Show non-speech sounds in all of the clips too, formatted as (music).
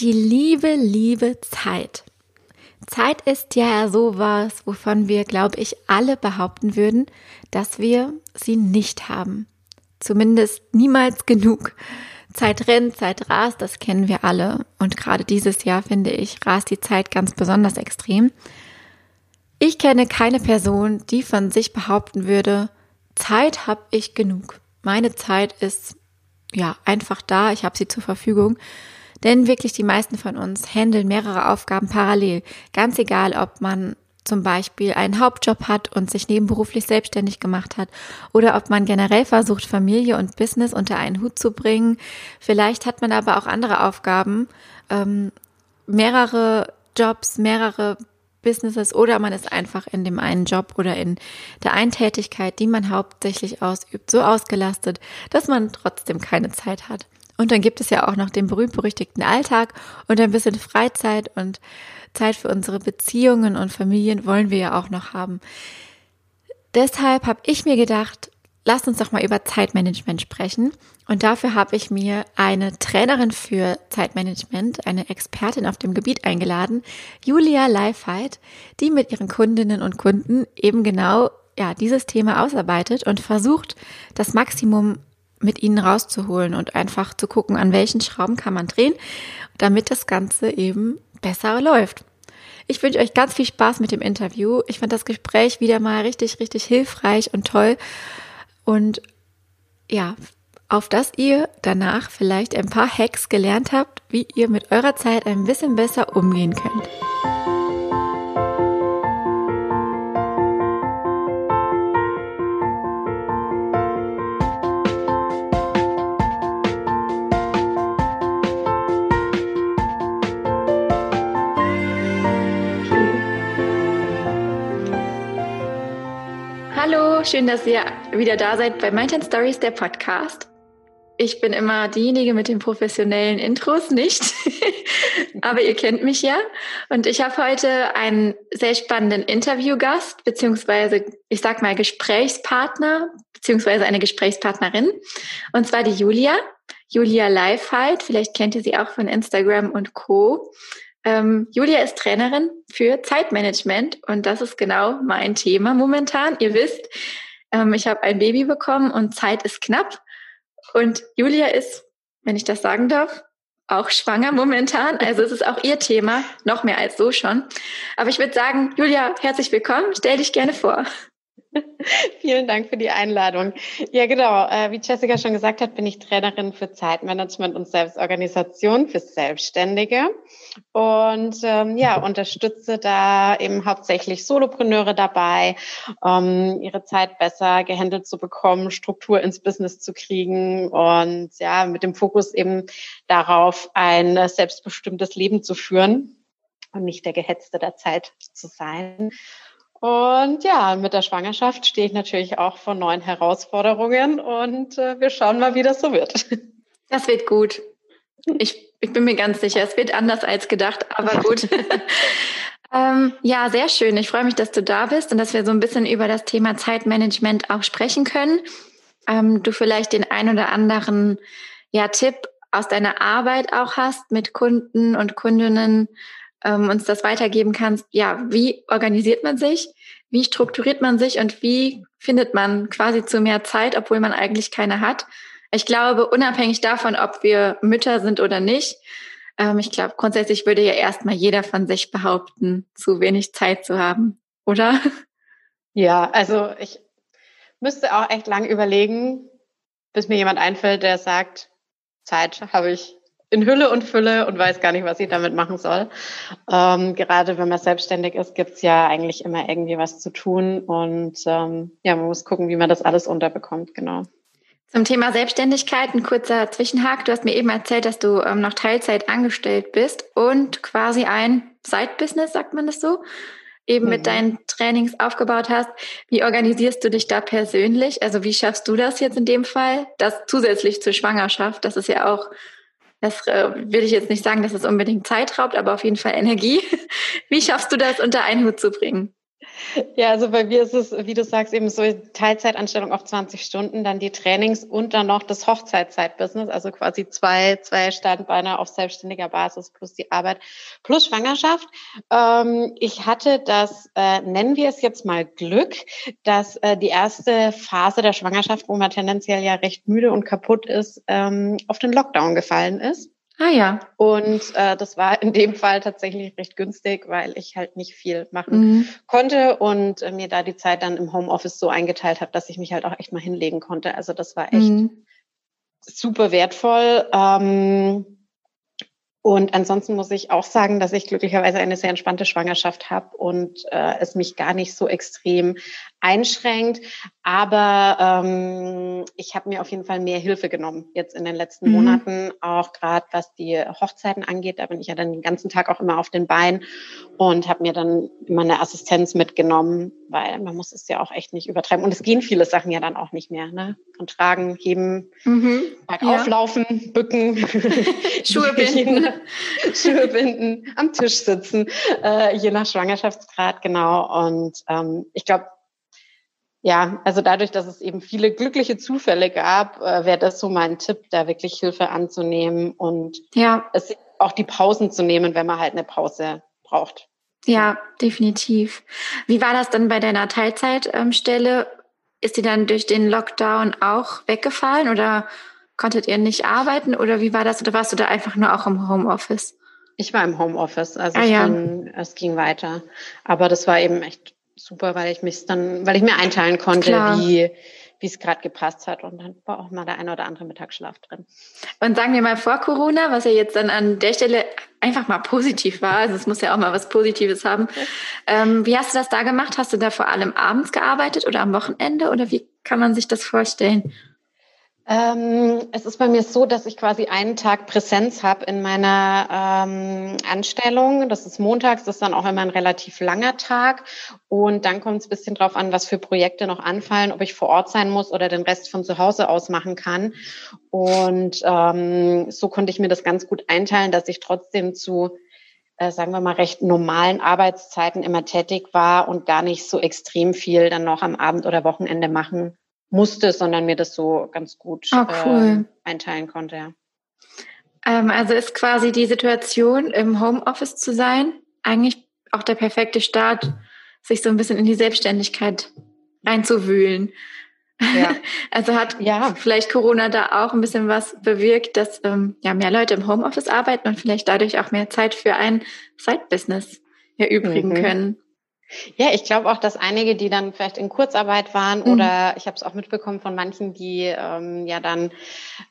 Die liebe, liebe Zeit. Zeit ist ja sowas, wovon wir, glaube ich, alle behaupten würden, dass wir sie nicht haben. Zumindest niemals genug. Zeit rennt, Zeit rast, das kennen wir alle. Und gerade dieses Jahr, finde ich, rast die Zeit ganz besonders extrem. Ich kenne keine Person, die von sich behaupten würde, Zeit habe ich genug. Meine Zeit ist ja einfach da, ich habe sie zur Verfügung. Denn wirklich die meisten von uns handeln mehrere Aufgaben parallel. Ganz egal, ob man zum Beispiel einen Hauptjob hat und sich nebenberuflich selbstständig gemacht hat oder ob man generell versucht, Familie und Business unter einen Hut zu bringen. Vielleicht hat man aber auch andere Aufgaben, ähm, mehrere Jobs, mehrere Businesses oder man ist einfach in dem einen Job oder in der einen Tätigkeit, die man hauptsächlich ausübt, so ausgelastet, dass man trotzdem keine Zeit hat. Und dann gibt es ja auch noch den berühmt-berüchtigten Alltag und ein bisschen Freizeit und Zeit für unsere Beziehungen und Familien wollen wir ja auch noch haben. Deshalb habe ich mir gedacht, lasst uns doch mal über Zeitmanagement sprechen. Und dafür habe ich mir eine Trainerin für Zeitmanagement, eine Expertin auf dem Gebiet eingeladen, Julia Leifheit, die mit ihren Kundinnen und Kunden eben genau ja, dieses Thema ausarbeitet und versucht, das Maximum mit ihnen rauszuholen und einfach zu gucken, an welchen Schrauben kann man drehen, damit das Ganze eben besser läuft. Ich wünsche euch ganz viel Spaß mit dem Interview. Ich fand das Gespräch wieder mal richtig, richtig hilfreich und toll. Und ja, auf dass ihr danach vielleicht ein paar Hacks gelernt habt, wie ihr mit eurer Zeit ein bisschen besser umgehen könnt. Schön, dass ihr wieder da seid bei Mountain Stories, der Podcast. Ich bin immer diejenige mit den professionellen Intros, nicht? (laughs) Aber ihr kennt mich ja. Und ich habe heute einen sehr spannenden Interviewgast, beziehungsweise ich sag mal Gesprächspartner, beziehungsweise eine Gesprächspartnerin. Und zwar die Julia. Julia Lifeheit. Vielleicht kennt ihr sie auch von Instagram und Co. Ähm, Julia ist Trainerin für Zeitmanagement und das ist genau mein Thema momentan. Ihr wisst, ähm, ich habe ein Baby bekommen und Zeit ist knapp. Und Julia ist, wenn ich das sagen darf, auch schwanger momentan. Also es ist auch ihr Thema, noch mehr als so schon. Aber ich würde sagen, Julia, herzlich willkommen. Stell dich gerne vor. (laughs) Vielen Dank für die Einladung. Ja, genau. Äh, wie Jessica schon gesagt hat, bin ich Trainerin für Zeitmanagement und Selbstorganisation für Selbstständige und ähm, ja, unterstütze da eben hauptsächlich Solopreneure dabei, um ihre Zeit besser gehandelt zu bekommen, Struktur ins Business zu kriegen und ja, mit dem Fokus eben darauf, ein selbstbestimmtes Leben zu führen und nicht der Gehetzte der Zeit zu sein. Und ja, mit der Schwangerschaft stehe ich natürlich auch vor neuen Herausforderungen und äh, wir schauen mal, wie das so wird. (laughs) Das wird gut. Ich, ich bin mir ganz sicher, es wird anders als gedacht, aber gut. (laughs) ähm, ja, sehr schön. Ich freue mich, dass du da bist und dass wir so ein bisschen über das Thema Zeitmanagement auch sprechen können. Ähm, du vielleicht den ein oder anderen ja, Tipp aus deiner Arbeit auch hast mit Kunden und Kundinnen, ähm, uns das weitergeben kannst. Ja, wie organisiert man sich? Wie strukturiert man sich und wie findet man quasi zu mehr Zeit, obwohl man eigentlich keine hat? Ich glaube, unabhängig davon, ob wir Mütter sind oder nicht, ähm, ich glaube, grundsätzlich würde ja erstmal jeder von sich behaupten, zu wenig Zeit zu haben, oder? Ja, also ich müsste auch echt lang überlegen, bis mir jemand einfällt, der sagt, Zeit habe ich in Hülle und Fülle und weiß gar nicht, was ich damit machen soll. Ähm, gerade wenn man selbstständig ist, gibt's ja eigentlich immer irgendwie was zu tun und ähm, ja, man muss gucken, wie man das alles unterbekommt, genau. Zum Thema Selbstständigkeit ein kurzer Zwischenhak. Du hast mir eben erzählt, dass du ähm, noch Teilzeit angestellt bist und quasi ein Side-Business, sagt man das so, eben mhm. mit deinen Trainings aufgebaut hast. Wie organisierst du dich da persönlich? Also wie schaffst du das jetzt in dem Fall? Das zusätzlich zur Schwangerschaft, das ist ja auch das äh, will ich jetzt nicht sagen, dass es unbedingt Zeit raubt, aber auf jeden Fall Energie. (laughs) Wie schaffst du das unter einen Hut zu bringen? Ja, also bei mir ist es, wie du sagst, eben so Teilzeitanstellung auf 20 Stunden, dann die Trainings und dann noch das Hochzeitzeitbusiness, also quasi zwei, zwei Standbeine auf selbstständiger Basis plus die Arbeit plus Schwangerschaft. Ähm, ich hatte das, äh, nennen wir es jetzt mal Glück, dass äh, die erste Phase der Schwangerschaft, wo man tendenziell ja recht müde und kaputt ist, ähm, auf den Lockdown gefallen ist. Ah ja. Und äh, das war in dem Fall tatsächlich recht günstig, weil ich halt nicht viel machen mhm. konnte und äh, mir da die Zeit dann im Homeoffice so eingeteilt habe, dass ich mich halt auch echt mal hinlegen konnte. Also das war echt mhm. super wertvoll. Ähm, und ansonsten muss ich auch sagen, dass ich glücklicherweise eine sehr entspannte Schwangerschaft habe und äh, es mich gar nicht so extrem einschränkt. Aber ähm, ich habe mir auf jeden Fall mehr Hilfe genommen jetzt in den letzten mhm. Monaten, auch gerade was die Hochzeiten angeht. Da bin ich ja dann den ganzen Tag auch immer auf den Beinen und habe mir dann immer eine Assistenz mitgenommen, weil man muss es ja auch echt nicht übertreiben. Und es gehen viele Sachen ja dann auch nicht mehr. Ne? Von Tragen, Heben, mhm. bergauf ja. laufen, bücken, (laughs) Schuhe (laughs) binden. Schuhe binden, am Tisch sitzen, äh, je nach Schwangerschaftsgrad, genau. Und ähm, ich glaube, ja, also dadurch, dass es eben viele glückliche Zufälle gab, äh, wäre das so mein Tipp, da wirklich Hilfe anzunehmen und ja. es auch die Pausen zu nehmen, wenn man halt eine Pause braucht. Ja, definitiv. Wie war das dann bei deiner Teilzeitstelle? Ist die dann durch den Lockdown auch weggefallen oder konntet ihr nicht arbeiten oder wie war das? Oder warst du da einfach nur auch im Homeoffice? Ich war im Homeoffice, also ah, ja. bin, es ging weiter. Aber das war eben echt super, weil ich mich dann, weil ich mir einteilen konnte, Klar. wie wie es gerade gepasst hat. Und dann war auch mal der eine oder andere Mittagsschlaf drin. Und sagen wir mal vor Corona, was ja jetzt dann an der Stelle einfach mal positiv war, also es muss ja auch mal was Positives haben. Ähm, wie hast du das da gemacht? Hast du da vor allem abends gearbeitet oder am Wochenende oder wie kann man sich das vorstellen? Ähm, es ist bei mir so, dass ich quasi einen Tag Präsenz habe in meiner ähm, Anstellung. Das ist montags, das ist dann auch immer ein relativ langer Tag. Und dann kommt es ein bisschen drauf an, was für Projekte noch anfallen, ob ich vor Ort sein muss oder den Rest von zu Hause aus machen kann. Und ähm, so konnte ich mir das ganz gut einteilen, dass ich trotzdem zu äh, sagen wir mal, recht normalen Arbeitszeiten immer tätig war und gar nicht so extrem viel dann noch am Abend oder Wochenende machen musste, sondern mir das so ganz gut oh, cool. äh, einteilen konnte. Ja. Ähm, also ist quasi die Situation, im Homeoffice zu sein, eigentlich auch der perfekte Start, sich so ein bisschen in die Selbstständigkeit reinzuwühlen. Ja. (laughs) Also hat ja. vielleicht Corona da auch ein bisschen was bewirkt, dass ähm, ja mehr Leute im Homeoffice arbeiten und vielleicht dadurch auch mehr Zeit für ein Side-Business erübrigen mhm. können. Ja, ich glaube auch, dass einige, die dann vielleicht in Kurzarbeit waren mhm. oder ich habe es auch mitbekommen von manchen, die ähm, ja dann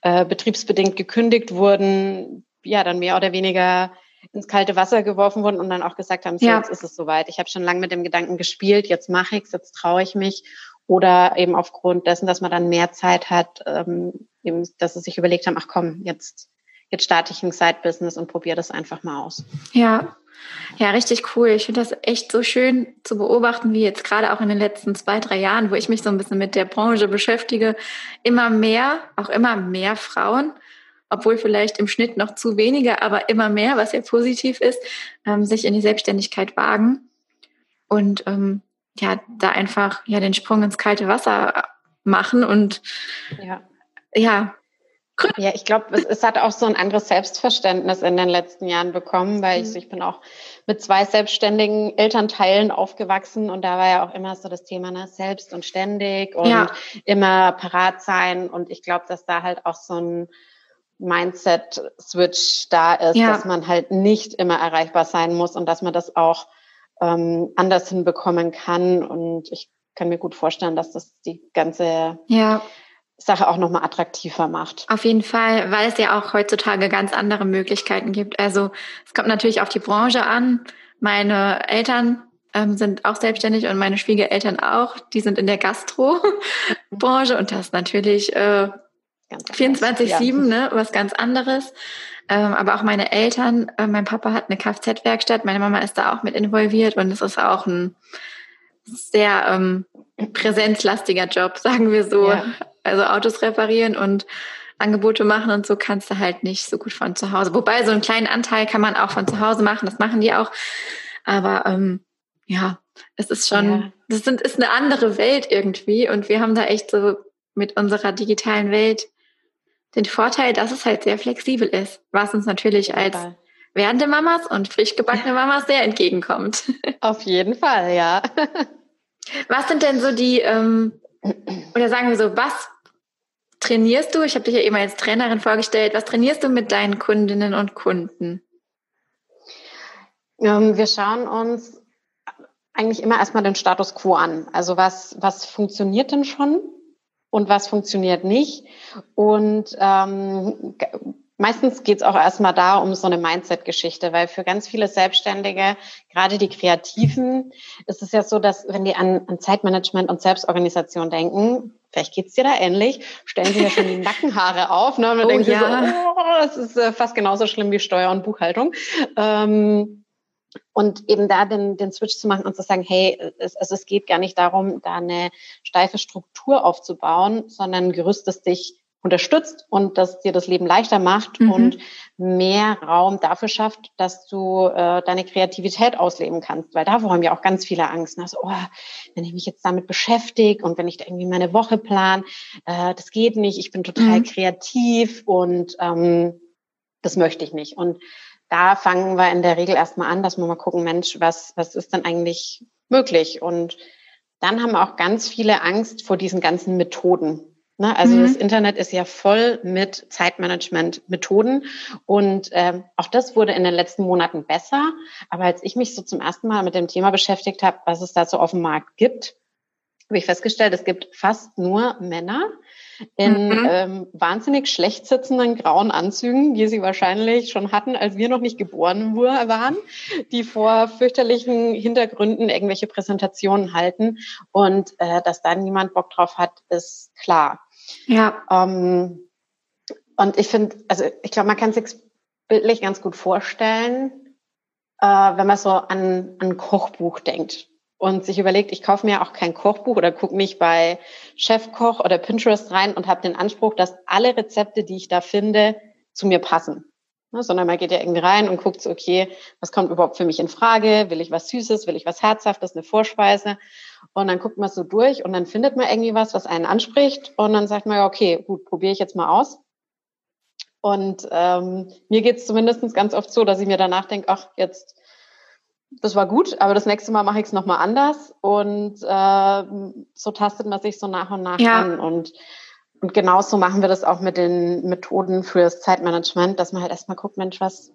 äh, betriebsbedingt gekündigt wurden, ja dann mehr oder weniger ins kalte Wasser geworfen wurden und dann auch gesagt haben, so ja. jetzt ist es soweit. Ich habe schon lange mit dem Gedanken gespielt, jetzt mache ich's, jetzt traue ich mich. Oder eben aufgrund dessen, dass man dann mehr Zeit hat, ähm, eben, dass sie sich überlegt haben, ach komm, jetzt jetzt starte ich ein Side-Business und probiere das einfach mal aus. Ja, ja, richtig cool. Ich finde das echt so schön zu beobachten, wie jetzt gerade auch in den letzten zwei, drei Jahren, wo ich mich so ein bisschen mit der Branche beschäftige, immer mehr, auch immer mehr Frauen, obwohl vielleicht im Schnitt noch zu wenige, aber immer mehr, was ja positiv ist, ähm, sich in die Selbstständigkeit wagen und ähm, ja, da einfach ja den Sprung ins kalte Wasser machen und ja, ja ja, ich glaube, es, es, hat auch so ein anderes Selbstverständnis in den letzten Jahren bekommen, weil ich, mhm. ich bin auch mit zwei selbstständigen Elternteilen aufgewachsen und da war ja auch immer so das Thema ne, selbst und ständig und ja. immer parat sein und ich glaube, dass da halt auch so ein Mindset-Switch da ist, ja. dass man halt nicht immer erreichbar sein muss und dass man das auch ähm, anders hinbekommen kann und ich kann mir gut vorstellen, dass das die ganze ja Sache auch nochmal attraktiver macht. Auf jeden Fall, weil es ja auch heutzutage ganz andere Möglichkeiten gibt. Also es kommt natürlich auf die Branche an. Meine Eltern ähm, sind auch selbstständig und meine Schwiegereltern auch. Die sind in der Gastro-Branche und das ist natürlich äh, 24-7, ja. ne, was ganz anderes. Ähm, aber auch meine Eltern, äh, mein Papa hat eine Kfz-Werkstatt, meine Mama ist da auch mit involviert und es ist auch ein sehr ähm, präsenzlastiger Job, (laughs) sagen wir so. Ja. Also Autos reparieren und Angebote machen und so kannst du halt nicht so gut von zu Hause. Wobei so einen kleinen Anteil kann man auch von zu Hause machen, das machen die auch. Aber ähm, ja, Es ist schon, ja. das sind, ist eine andere Welt irgendwie und wir haben da echt so mit unserer digitalen Welt den Vorteil, dass es halt sehr flexibel ist, was uns natürlich als werdende Mamas und frisch gebackene Mamas sehr entgegenkommt. (laughs) Auf jeden Fall, ja. Was sind denn so die, ähm, oder sagen wir so, was trainierst du? Ich habe dich ja eben als Trainerin vorgestellt. Was trainierst du mit deinen Kundinnen und Kunden? Ähm, wir schauen uns eigentlich immer erstmal den Status quo an. Also was, was funktioniert denn schon und was funktioniert nicht? Und ähm, Meistens geht es auch erstmal da um so eine Mindset-Geschichte, weil für ganz viele Selbstständige, gerade die Kreativen, ist es ja so, dass wenn die an, an Zeitmanagement und Selbstorganisation denken, vielleicht geht's dir da ähnlich, stellen sie ja schon die (laughs) Nackenhaare auf ne? und oh, denken ja. so, oh, das ist äh, fast genauso schlimm wie Steuer und Buchhaltung. Ähm, und eben da den, den Switch zu machen und zu sagen, hey, es, also es geht gar nicht darum, da eine steife Struktur aufzubauen, sondern gerüstest dich unterstützt und das dir das Leben leichter macht mhm. und mehr Raum dafür schafft, dass du äh, deine Kreativität ausleben kannst. Weil davor haben ja auch ganz viele Angst. Also, oh, wenn ich mich jetzt damit beschäftige und wenn ich da irgendwie meine Woche plan, äh, das geht nicht, ich bin total mhm. kreativ und ähm, das möchte ich nicht. Und da fangen wir in der Regel erstmal an, dass wir mal gucken, Mensch, was, was ist denn eigentlich möglich? Und dann haben auch ganz viele Angst vor diesen ganzen Methoden. Ne? Also mhm. das Internet ist ja voll mit Zeitmanagement-Methoden und ähm, auch das wurde in den letzten Monaten besser. Aber als ich mich so zum ersten Mal mit dem Thema beschäftigt habe, was es da so auf dem Markt gibt, habe ich festgestellt, es gibt fast nur Männer in mhm. ähm, wahnsinnig schlecht sitzenden grauen Anzügen, die sie wahrscheinlich schon hatten, als wir noch nicht geboren waren, die vor fürchterlichen Hintergründen irgendwelche Präsentationen halten und äh, dass da niemand Bock drauf hat, ist klar. Ja. Ähm, und ich finde, also ich glaube, man kann sich bildlich ganz gut vorstellen, äh, wenn man so an, an Kochbuch denkt und sich überlegt, ich kaufe mir auch kein Kochbuch oder gucke nicht bei Chefkoch oder Pinterest rein und habe den Anspruch, dass alle Rezepte, die ich da finde, zu mir passen. Ne, sondern man geht ja irgendwie rein und guckt so, okay, was kommt überhaupt für mich in Frage? Will ich was Süßes? Will ich was Herzhaftes? Eine Vorspeise? Und dann guckt man so durch und dann findet man irgendwie was, was einen anspricht. Und dann sagt man ja, okay, gut, probiere ich jetzt mal aus. Und ähm, mir geht es zumindest ganz oft so, dass ich mir danach denke, ach, jetzt, das war gut, aber das nächste Mal mache ich es nochmal anders. Und äh, so tastet man sich so nach und nach ja. an. Und, und genauso machen wir das auch mit den Methoden fürs Zeitmanagement, dass man halt erstmal guckt, Mensch, was,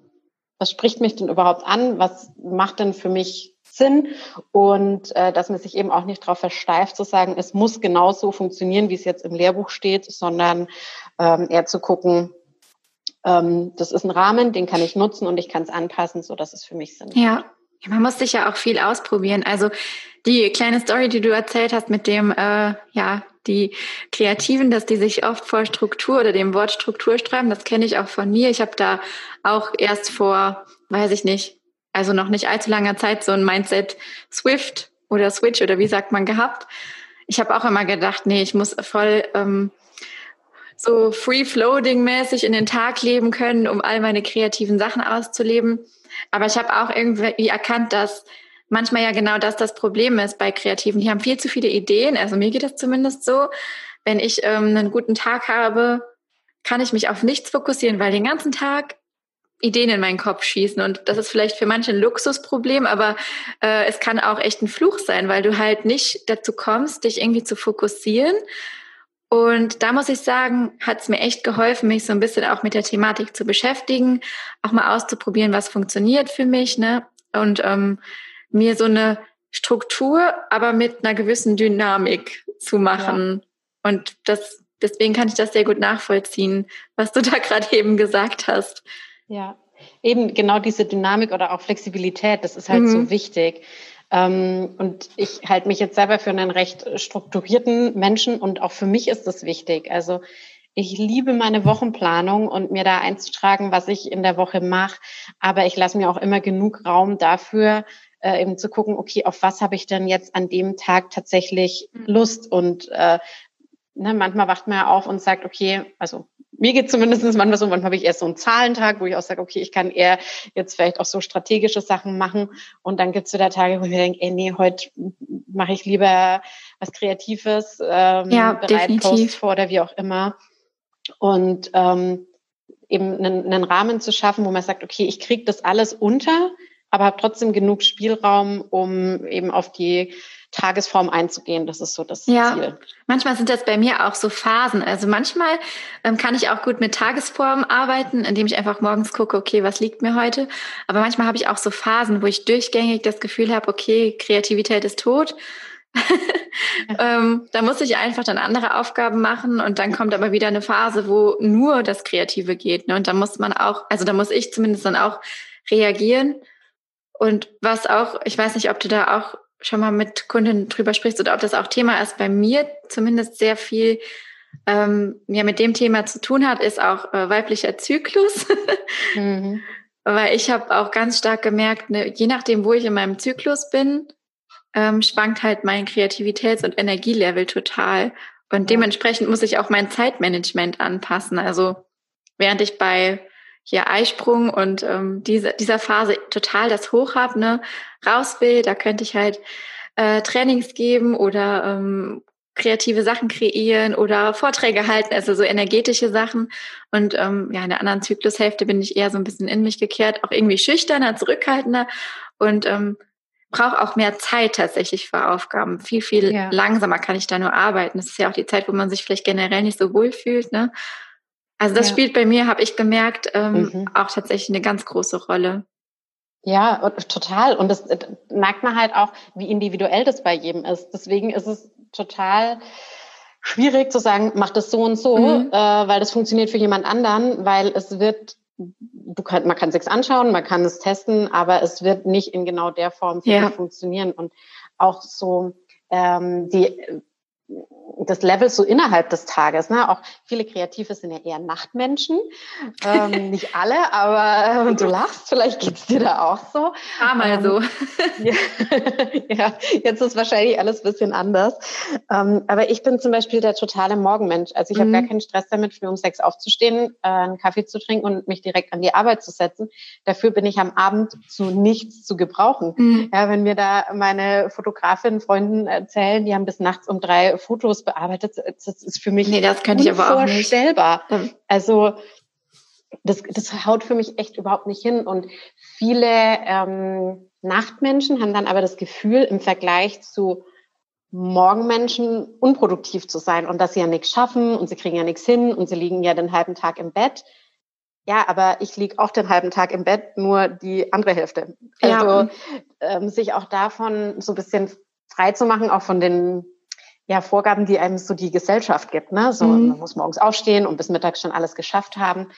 was spricht mich denn überhaupt an? Was macht denn für mich Sinn und äh, dass man sich eben auch nicht darauf versteift zu sagen, es muss genauso funktionieren, wie es jetzt im Lehrbuch steht, sondern ähm, eher zu gucken, ähm, das ist ein Rahmen, den kann ich nutzen und ich kann es anpassen, so dass es für mich Sinn ja. macht. Ja, man muss sich ja auch viel ausprobieren. Also die kleine Story, die du erzählt hast mit dem, äh, ja, die Kreativen, dass die sich oft vor Struktur oder dem Wort Struktur streiben, das kenne ich auch von mir. Ich habe da auch erst vor, weiß ich nicht, also noch nicht allzu langer Zeit so ein Mindset Swift oder Switch oder wie sagt man gehabt. Ich habe auch immer gedacht, nee, ich muss voll ähm, so free-floating-mäßig in den Tag leben können, um all meine kreativen Sachen auszuleben. Aber ich habe auch irgendwie erkannt, dass manchmal ja genau das das Problem ist bei Kreativen. Die haben viel zu viele Ideen. Also mir geht das zumindest so. Wenn ich ähm, einen guten Tag habe, kann ich mich auf nichts fokussieren, weil den ganzen Tag Ideen in meinen Kopf schießen. Und das ist vielleicht für manche ein Luxusproblem, aber äh, es kann auch echt ein Fluch sein, weil du halt nicht dazu kommst, dich irgendwie zu fokussieren. Und da muss ich sagen, hat es mir echt geholfen, mich so ein bisschen auch mit der Thematik zu beschäftigen, auch mal auszuprobieren, was funktioniert für mich, ne? Und ähm, mir so eine Struktur, aber mit einer gewissen Dynamik zu machen. Ja. Und das, deswegen kann ich das sehr gut nachvollziehen, was du (laughs) da gerade eben gesagt hast. Ja, eben genau diese Dynamik oder auch Flexibilität, das ist halt mhm. so wichtig. Ähm, und ich halte mich jetzt selber für einen recht strukturierten Menschen und auch für mich ist das wichtig. Also ich liebe meine Wochenplanung und mir da einzutragen, was ich in der Woche mache. Aber ich lasse mir auch immer genug Raum dafür, äh, eben zu gucken, okay, auf was habe ich denn jetzt an dem Tag tatsächlich mhm. Lust? Und äh, ne, manchmal wacht man ja auf und sagt, okay, also mir geht zumindest manchmal so, manchmal habe ich erst so einen Zahlentag, wo ich auch sage, okay, ich kann eher jetzt vielleicht auch so strategische Sachen machen. Und dann gibt es wieder Tage, wo ich mir denke, ey, nee, heute mache ich lieber was Kreatives, ähm, ja, bereit Post vor oder wie auch immer. Und ähm, eben einen, einen Rahmen zu schaffen, wo man sagt, okay, ich kriege das alles unter, aber habe trotzdem genug Spielraum, um eben auf die Tagesform einzugehen. Das ist so das ja, Ziel. Manchmal sind das bei mir auch so Phasen. Also manchmal ähm, kann ich auch gut mit Tagesform arbeiten, indem ich einfach morgens gucke, okay, was liegt mir heute. Aber manchmal habe ich auch so Phasen, wo ich durchgängig das Gefühl habe, okay, Kreativität ist tot. (laughs) ähm, da muss ich einfach dann andere Aufgaben machen und dann kommt aber wieder eine Phase, wo nur das Kreative geht. Ne? Und da muss man auch, also da muss ich zumindest dann auch reagieren. Und was auch, ich weiß nicht, ob du da auch schon mal mit Kunden drüber sprichst oder ob das auch Thema ist, bei mir zumindest sehr viel ähm, ja, mit dem Thema zu tun hat, ist auch äh, weiblicher Zyklus. (laughs) mhm. Weil ich habe auch ganz stark gemerkt, ne, je nachdem, wo ich in meinem Zyklus bin, ähm, schwankt halt mein Kreativitäts- und Energielevel total. Und dementsprechend muss ich auch mein Zeitmanagement anpassen. Also während ich bei hier Eisprung und ähm, diese, dieser Phase total das Hoch habe, ne, raus will, da könnte ich halt äh, Trainings geben oder ähm, kreative Sachen kreieren oder Vorträge halten, also so energetische Sachen. Und ähm, ja, in der anderen Zyklushälfte bin ich eher so ein bisschen in mich gekehrt, auch irgendwie schüchterner, zurückhaltender und ähm, brauche auch mehr Zeit tatsächlich für Aufgaben. Viel, viel ja. langsamer kann ich da nur arbeiten. Das ist ja auch die Zeit, wo man sich vielleicht generell nicht so wohl fühlt. Ne? Also das ja. spielt bei mir, habe ich gemerkt, ähm, mhm. auch tatsächlich eine ganz große Rolle. Ja, total. Und das äh, merkt man halt auch, wie individuell das bei jedem ist. Deswegen ist es total schwierig zu sagen, mach das so und so, mhm. äh, weil das funktioniert für jemand anderen, weil es wird, du kann, man kann es sich anschauen, man kann es testen, aber es wird nicht in genau der Form ja. funktionieren. Und auch so ähm, die das Level so innerhalb des Tages. Ne? Auch viele Kreative sind ja eher Nachtmenschen. Ähm, (laughs) nicht alle, aber äh, du lachst, vielleicht geht's dir da auch so. Ah, mal ähm, so. (laughs) (laughs) ja, ja, jetzt ist wahrscheinlich alles bisschen anders. Ähm, aber ich bin zum Beispiel der totale Morgenmensch. Also ich mhm. habe gar keinen Stress damit, früh um sechs aufzustehen, äh, einen Kaffee zu trinken und mich direkt an die Arbeit zu setzen. Dafür bin ich am Abend zu nichts zu gebrauchen. Mhm. Ja, wenn mir da meine Fotografin, Freunden erzählen, die haben bis nachts um drei Fotos bearbeitet. Das ist für mich nee, das könnte ich aber auch nicht. Also das, das haut für mich echt überhaupt nicht hin. Und viele ähm, Nachtmenschen haben dann aber das Gefühl, im Vergleich zu Morgenmenschen unproduktiv zu sein und dass sie ja nichts schaffen und sie kriegen ja nichts hin und sie liegen ja den halben Tag im Bett. Ja, aber ich liege auch den halben Tag im Bett, nur die andere Hälfte. Also ja. ähm, sich auch davon so ein bisschen frei zu machen, auch von den ja, Vorgaben, die einem so die Gesellschaft gibt. Ne? So, mhm. man muss morgens aufstehen und bis mittags schon alles geschafft haben.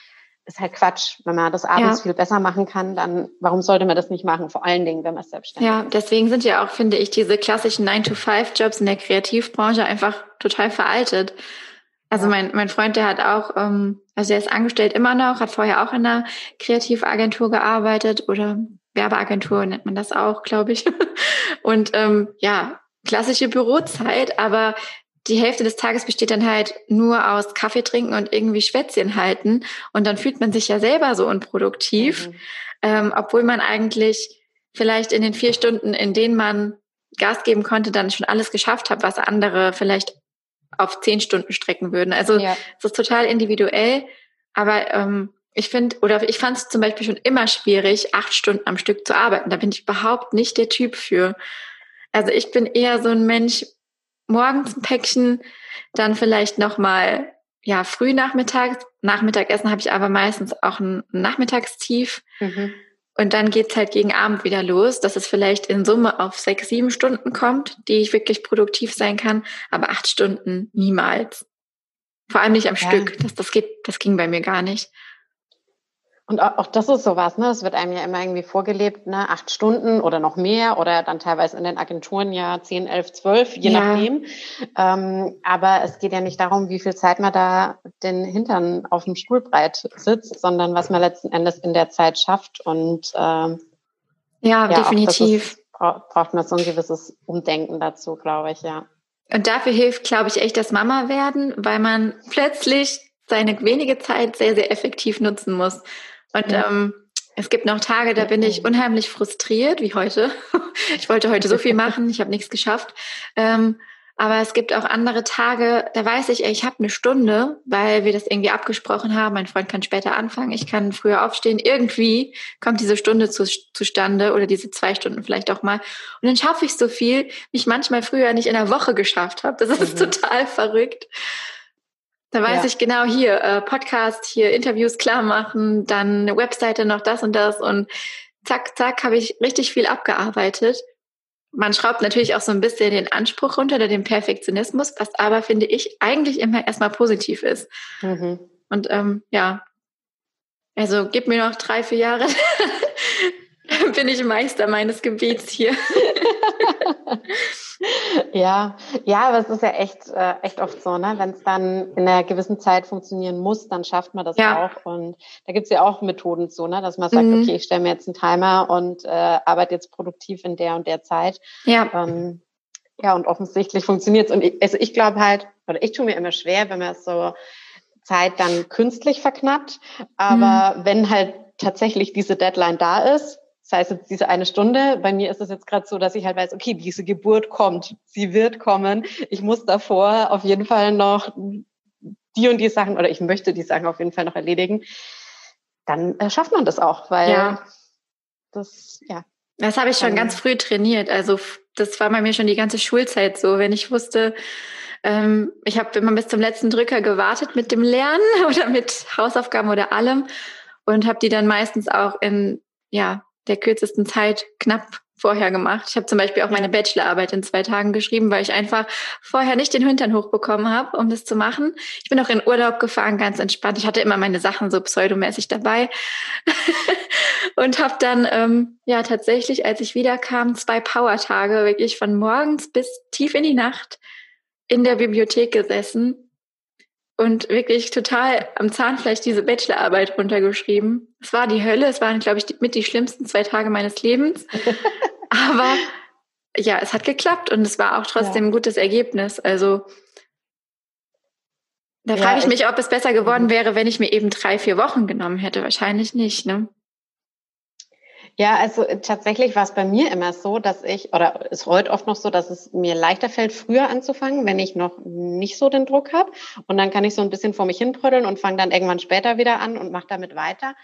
Ist halt Quatsch. Wenn man das abends ja. viel besser machen kann, dann warum sollte man das nicht machen? Vor allen Dingen, wenn man selbstständig ja, ist. Ja, deswegen sind ja auch, finde ich, diese klassischen 9-to-5-Jobs in der Kreativbranche einfach total veraltet. Also ja. mein, mein Freund, der hat auch, ähm, also der ist angestellt immer noch, hat vorher auch in einer Kreativagentur gearbeitet oder Werbeagentur nennt man das auch, glaube ich. (laughs) Und ähm, ja, klassische Bürozeit, aber die Hälfte des Tages besteht dann halt nur aus Kaffee trinken und irgendwie Schwätzchen halten. Und dann fühlt man sich ja selber so unproduktiv, mhm. ähm, obwohl man eigentlich vielleicht in den vier Stunden, in denen man Gas geben konnte, dann schon alles geschafft hat, was andere vielleicht auf zehn Stunden strecken würden. Also ja. es ist total individuell. Aber ähm, ich finde, oder ich fand es zum Beispiel schon immer schwierig, acht Stunden am Stück zu arbeiten. Da bin ich überhaupt nicht der Typ für. Also ich bin eher so ein Mensch, morgens ein Päckchen, dann vielleicht nochmal, ja, früh nachmittags. Nachmittagessen habe ich aber meistens auch ein Nachmittagstief. Mhm. Und dann geht's halt gegen Abend wieder los, dass es vielleicht in Summe auf sechs, sieben Stunden kommt, die ich wirklich produktiv sein kann, aber acht Stunden niemals. Vor allem nicht am ja. Stück. Das, das geht, das ging bei mir gar nicht. Und auch das ist sowas, ne? Es wird einem ja immer irgendwie vorgelebt, ne? Acht Stunden oder noch mehr oder dann teilweise in den Agenturen ja zehn, elf, zwölf, je ja. nachdem. Ähm, aber es geht ja nicht darum, wie viel Zeit man da den Hintern auf dem Stuhlbreit sitzt, sondern was man letzten Endes in der Zeit schafft. Und ähm, ja, ja definitiv. Ist, braucht man so ein gewisses Umdenken dazu, glaube ich, ja. Und dafür hilft, glaube ich, echt das Mama werden, weil man plötzlich seine wenige Zeit sehr, sehr effektiv nutzen muss. Und ähm, es gibt noch Tage, da bin ich unheimlich frustriert, wie heute. (laughs) Ich wollte heute so viel machen, ich habe nichts geschafft. Ähm, aber es gibt auch andere Tage, da weiß ich, ey, ich habe eine Stunde, weil wir das irgendwie abgesprochen haben. Mein Freund kann später anfangen, ich kann früher aufstehen. Irgendwie kommt diese Stunde zu, zustande oder diese zwei Stunden vielleicht auch mal. Und dann schaffe ich so viel, wie ich manchmal früher nicht in der Woche geschafft habe. Das ist mhm. total verrückt. Da weiß ja. ich genau hier, äh, Podcast, hier Interviews klar machen, dann eine Webseite noch das und das und zack, zack, habe ich richtig viel abgearbeitet man schraubt natürlich auch so ein bisschen den Anspruch runter oder den Perfektionismus, was aber, finde ich, eigentlich immer erstmal positiv ist. Mhm. Und ähm, ja, also gib mir noch drei, vier Jahre, (laughs) bin ich Meister meines Gebiets hier. (laughs) ja, ja, aber es ist ja echt, äh, echt oft so, ne? Wenn es dann in einer gewissen Zeit funktionieren muss, dann schafft man das ja. auch. Und da gibt es ja auch Methoden so, ne? Dass man sagt, mhm. okay, ich stelle mir jetzt einen Timer und äh, arbeite jetzt produktiv in der und der Zeit. Ja. Ähm, ja, und offensichtlich funktioniert es. Und ich, also ich glaube halt, oder ich tue mir immer schwer, wenn man so Zeit dann künstlich verknappt. Aber mhm. wenn halt tatsächlich diese Deadline da ist, das heißt jetzt diese eine Stunde. Bei mir ist es jetzt gerade so, dass ich halt weiß, okay, diese Geburt kommt, sie wird kommen. Ich muss davor auf jeden Fall noch die und die Sachen oder ich möchte die Sachen auf jeden Fall noch erledigen. Dann äh, schafft man das auch, weil ja. das, ja. Das habe ich schon ganz früh trainiert. Also das war bei mir schon die ganze Schulzeit so. Wenn ich wusste, ähm, ich habe immer bis zum letzten Drücker gewartet mit dem Lernen (laughs) oder mit Hausaufgaben oder allem und habe die dann meistens auch in ja der kürzesten Zeit knapp vorher gemacht. Ich habe zum Beispiel auch meine Bachelorarbeit in zwei Tagen geschrieben, weil ich einfach vorher nicht den Hintern hochbekommen habe, um das zu machen. Ich bin auch in Urlaub gefahren, ganz entspannt. Ich hatte immer meine Sachen so pseudomäßig dabei (laughs) und habe dann ähm, ja tatsächlich, als ich wiederkam, zwei Powertage wirklich von morgens bis tief in die Nacht in der Bibliothek gesessen und wirklich total am Zahnfleisch diese Bachelorarbeit runtergeschrieben. Es war die Hölle, es waren, glaube ich, die, mit die schlimmsten zwei Tage meines Lebens. (laughs) Aber ja, es hat geklappt und es war auch trotzdem ja. ein gutes Ergebnis. Also da ja, frage ich mich, ob es besser geworden wäre, wenn ich mir eben drei, vier Wochen genommen hätte. Wahrscheinlich nicht, ne? Ja, also äh, tatsächlich war es bei mir immer so, dass ich, oder es heute oft noch so, dass es mir leichter fällt, früher anzufangen, wenn ich noch nicht so den Druck habe. Und dann kann ich so ein bisschen vor mich hinbrödeln und fange dann irgendwann später wieder an und mache damit weiter.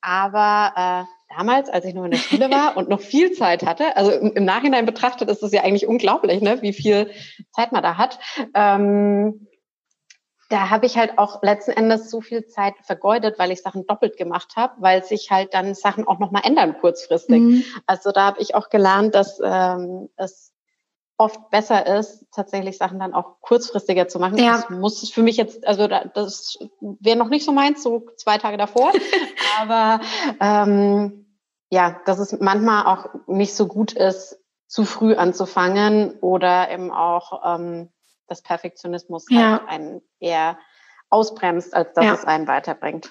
Aber äh, damals, als ich noch in der Schule war und noch viel Zeit hatte, also im, im Nachhinein betrachtet ist es ja eigentlich unglaublich, ne, wie viel Zeit man da hat. Ähm, da habe ich halt auch letzten Endes so viel Zeit vergeudet, weil ich Sachen doppelt gemacht habe, weil sich halt dann Sachen auch nochmal ändern kurzfristig. Mhm. Also da habe ich auch gelernt, dass ähm, es oft besser ist, tatsächlich Sachen dann auch kurzfristiger zu machen. Ja. Das muss für mich jetzt, also das wäre noch nicht so meins, so zwei Tage davor. (laughs) Aber ähm, ja, dass es manchmal auch nicht so gut ist, zu früh anzufangen oder eben auch ähm, dass Perfektionismus ja. halt einen eher ausbremst, als dass ja. es einen weiterbringt.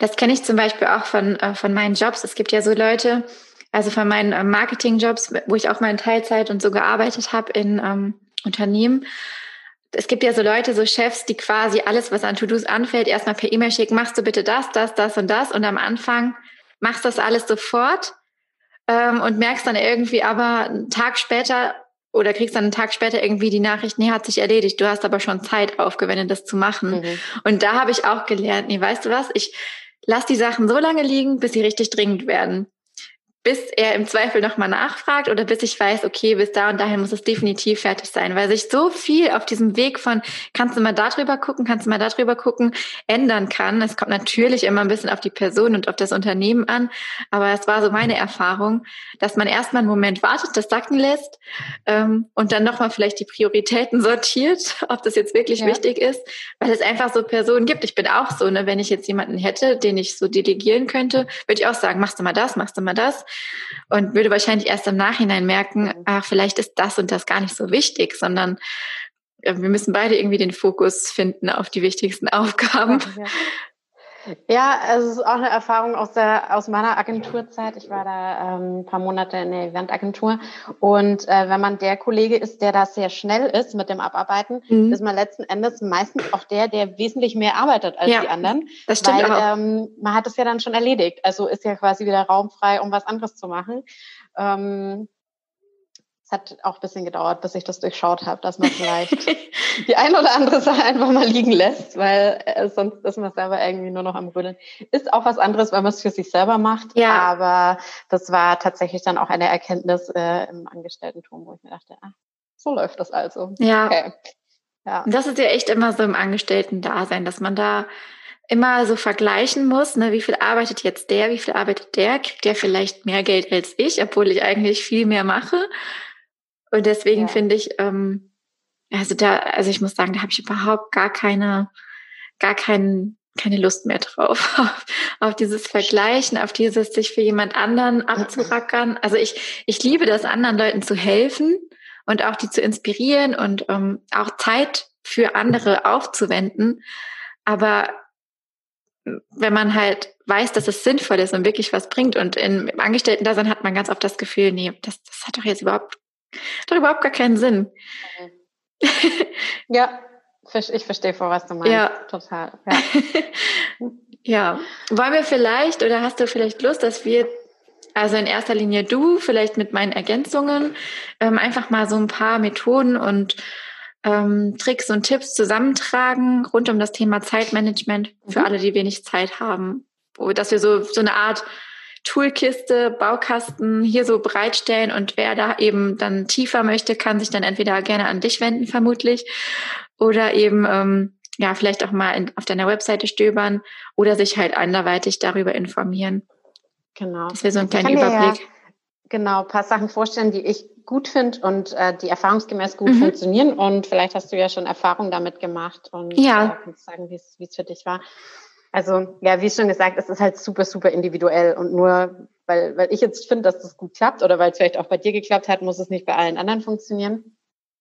Das kenne ich zum Beispiel auch von, äh, von meinen Jobs. Es gibt ja so Leute, also von meinen äh, Marketingjobs, wo ich auch mal in Teilzeit und so gearbeitet habe in ähm, Unternehmen. Es gibt ja so Leute, so Chefs, die quasi alles, was an To-Dos anfällt, erstmal per E-Mail schicken, machst du bitte das, das, das und das und am Anfang machst das alles sofort ähm, und merkst dann irgendwie aber einen Tag später, oder kriegst dann einen Tag später irgendwie die Nachricht, nee, hat sich erledigt, du hast aber schon Zeit aufgewendet, das zu machen. Mhm. Und da habe ich auch gelernt, nee, weißt du was, ich lass die Sachen so lange liegen, bis sie richtig dringend werden bis er im Zweifel nochmal nachfragt oder bis ich weiß, okay, bis da und dahin muss es definitiv fertig sein, weil sich so viel auf diesem Weg von, kannst du mal da drüber gucken, kannst du mal da drüber gucken, ändern kann. Es kommt natürlich immer ein bisschen auf die Person und auf das Unternehmen an, aber es war so meine Erfahrung, dass man erstmal einen Moment wartet, das sacken lässt ähm, und dann nochmal vielleicht die Prioritäten (laughs) sortiert, ob das jetzt wirklich ja. wichtig ist, weil es einfach so Personen gibt. Ich bin auch so, ne, wenn ich jetzt jemanden hätte, den ich so delegieren könnte, würde ich auch sagen, machst du mal das, machst du mal das und würde wahrscheinlich erst im Nachhinein merken, ach, vielleicht ist das und das gar nicht so wichtig, sondern äh, wir müssen beide irgendwie den Fokus finden auf die wichtigsten (laughs) Aufgaben. Ja, es ist auch eine Erfahrung aus der aus meiner Agenturzeit. Ich war da ähm, ein paar Monate in der Eventagentur und äh, wenn man der Kollege ist, der da sehr schnell ist mit dem Abarbeiten, mhm. ist man letzten Endes meistens auch der, der wesentlich mehr arbeitet als ja, die anderen. Das stimmt weil auch. Ähm, man hat es ja dann schon erledigt. Also ist ja quasi wieder Raum frei, um was anderes zu machen. Ähm, es hat auch ein bisschen gedauert, bis ich das durchschaut habe, dass man vielleicht die ein oder andere Sache einfach mal liegen lässt, weil äh, sonst ist man selber irgendwie nur noch am Rödeln. Ist auch was anderes, wenn man es für sich selber macht. Ja. Aber das war tatsächlich dann auch eine Erkenntnis äh, im Angestellten-Turm, wo ich mir dachte, ah, so läuft das also. Ja. Okay. ja. Das ist ja echt immer so im Angestellten-Dasein, dass man da immer so vergleichen muss, ne, wie viel arbeitet jetzt der, wie viel arbeitet der, kriegt der vielleicht mehr Geld als ich, obwohl ich eigentlich viel mehr mache. Und deswegen ja. finde ich, ähm, also da, also ich muss sagen, da habe ich überhaupt gar keine, gar keinen, keine Lust mehr drauf, (laughs) auf, auf dieses Vergleichen, auf dieses sich für jemand anderen abzurackern. Also ich, ich liebe das, anderen Leuten zu helfen und auch die zu inspirieren und ähm, auch Zeit für andere aufzuwenden. Aber wenn man halt weiß, dass es sinnvoll ist und wirklich was bringt und in, im Angestellten-Dasein hat man ganz oft das Gefühl, nee, das, das hat doch jetzt überhaupt hat doch überhaupt gar keinen Sinn. ja, ich verstehe vor, was du meinst. Ja. Total. Ja. (laughs) ja. Wollen wir vielleicht oder hast du vielleicht Lust, dass wir, also in erster Linie du, vielleicht mit meinen Ergänzungen, ähm, einfach mal so ein paar Methoden und ähm, Tricks und Tipps zusammentragen rund um das Thema Zeitmanagement für mhm. alle, die wenig Zeit haben. Dass wir so, so eine Art Toolkiste, Baukasten hier so bereitstellen und wer da eben dann tiefer möchte, kann sich dann entweder gerne an dich wenden, vermutlich, oder eben ähm, ja vielleicht auch mal in, auf deiner Webseite stöbern oder sich halt anderweitig darüber informieren. Genau. Das wäre so ein kleiner Überblick. Ja, genau, ein paar Sachen vorstellen, die ich gut finde und äh, die erfahrungsgemäß gut mhm. funktionieren. Und vielleicht hast du ja schon Erfahrung damit gemacht und ja. äh, kannst sagen, wie es für dich war. Also ja, wie schon gesagt, es ist halt super, super individuell und nur weil, weil ich jetzt finde, dass das gut klappt oder weil es vielleicht auch bei dir geklappt hat, muss es nicht bei allen anderen funktionieren.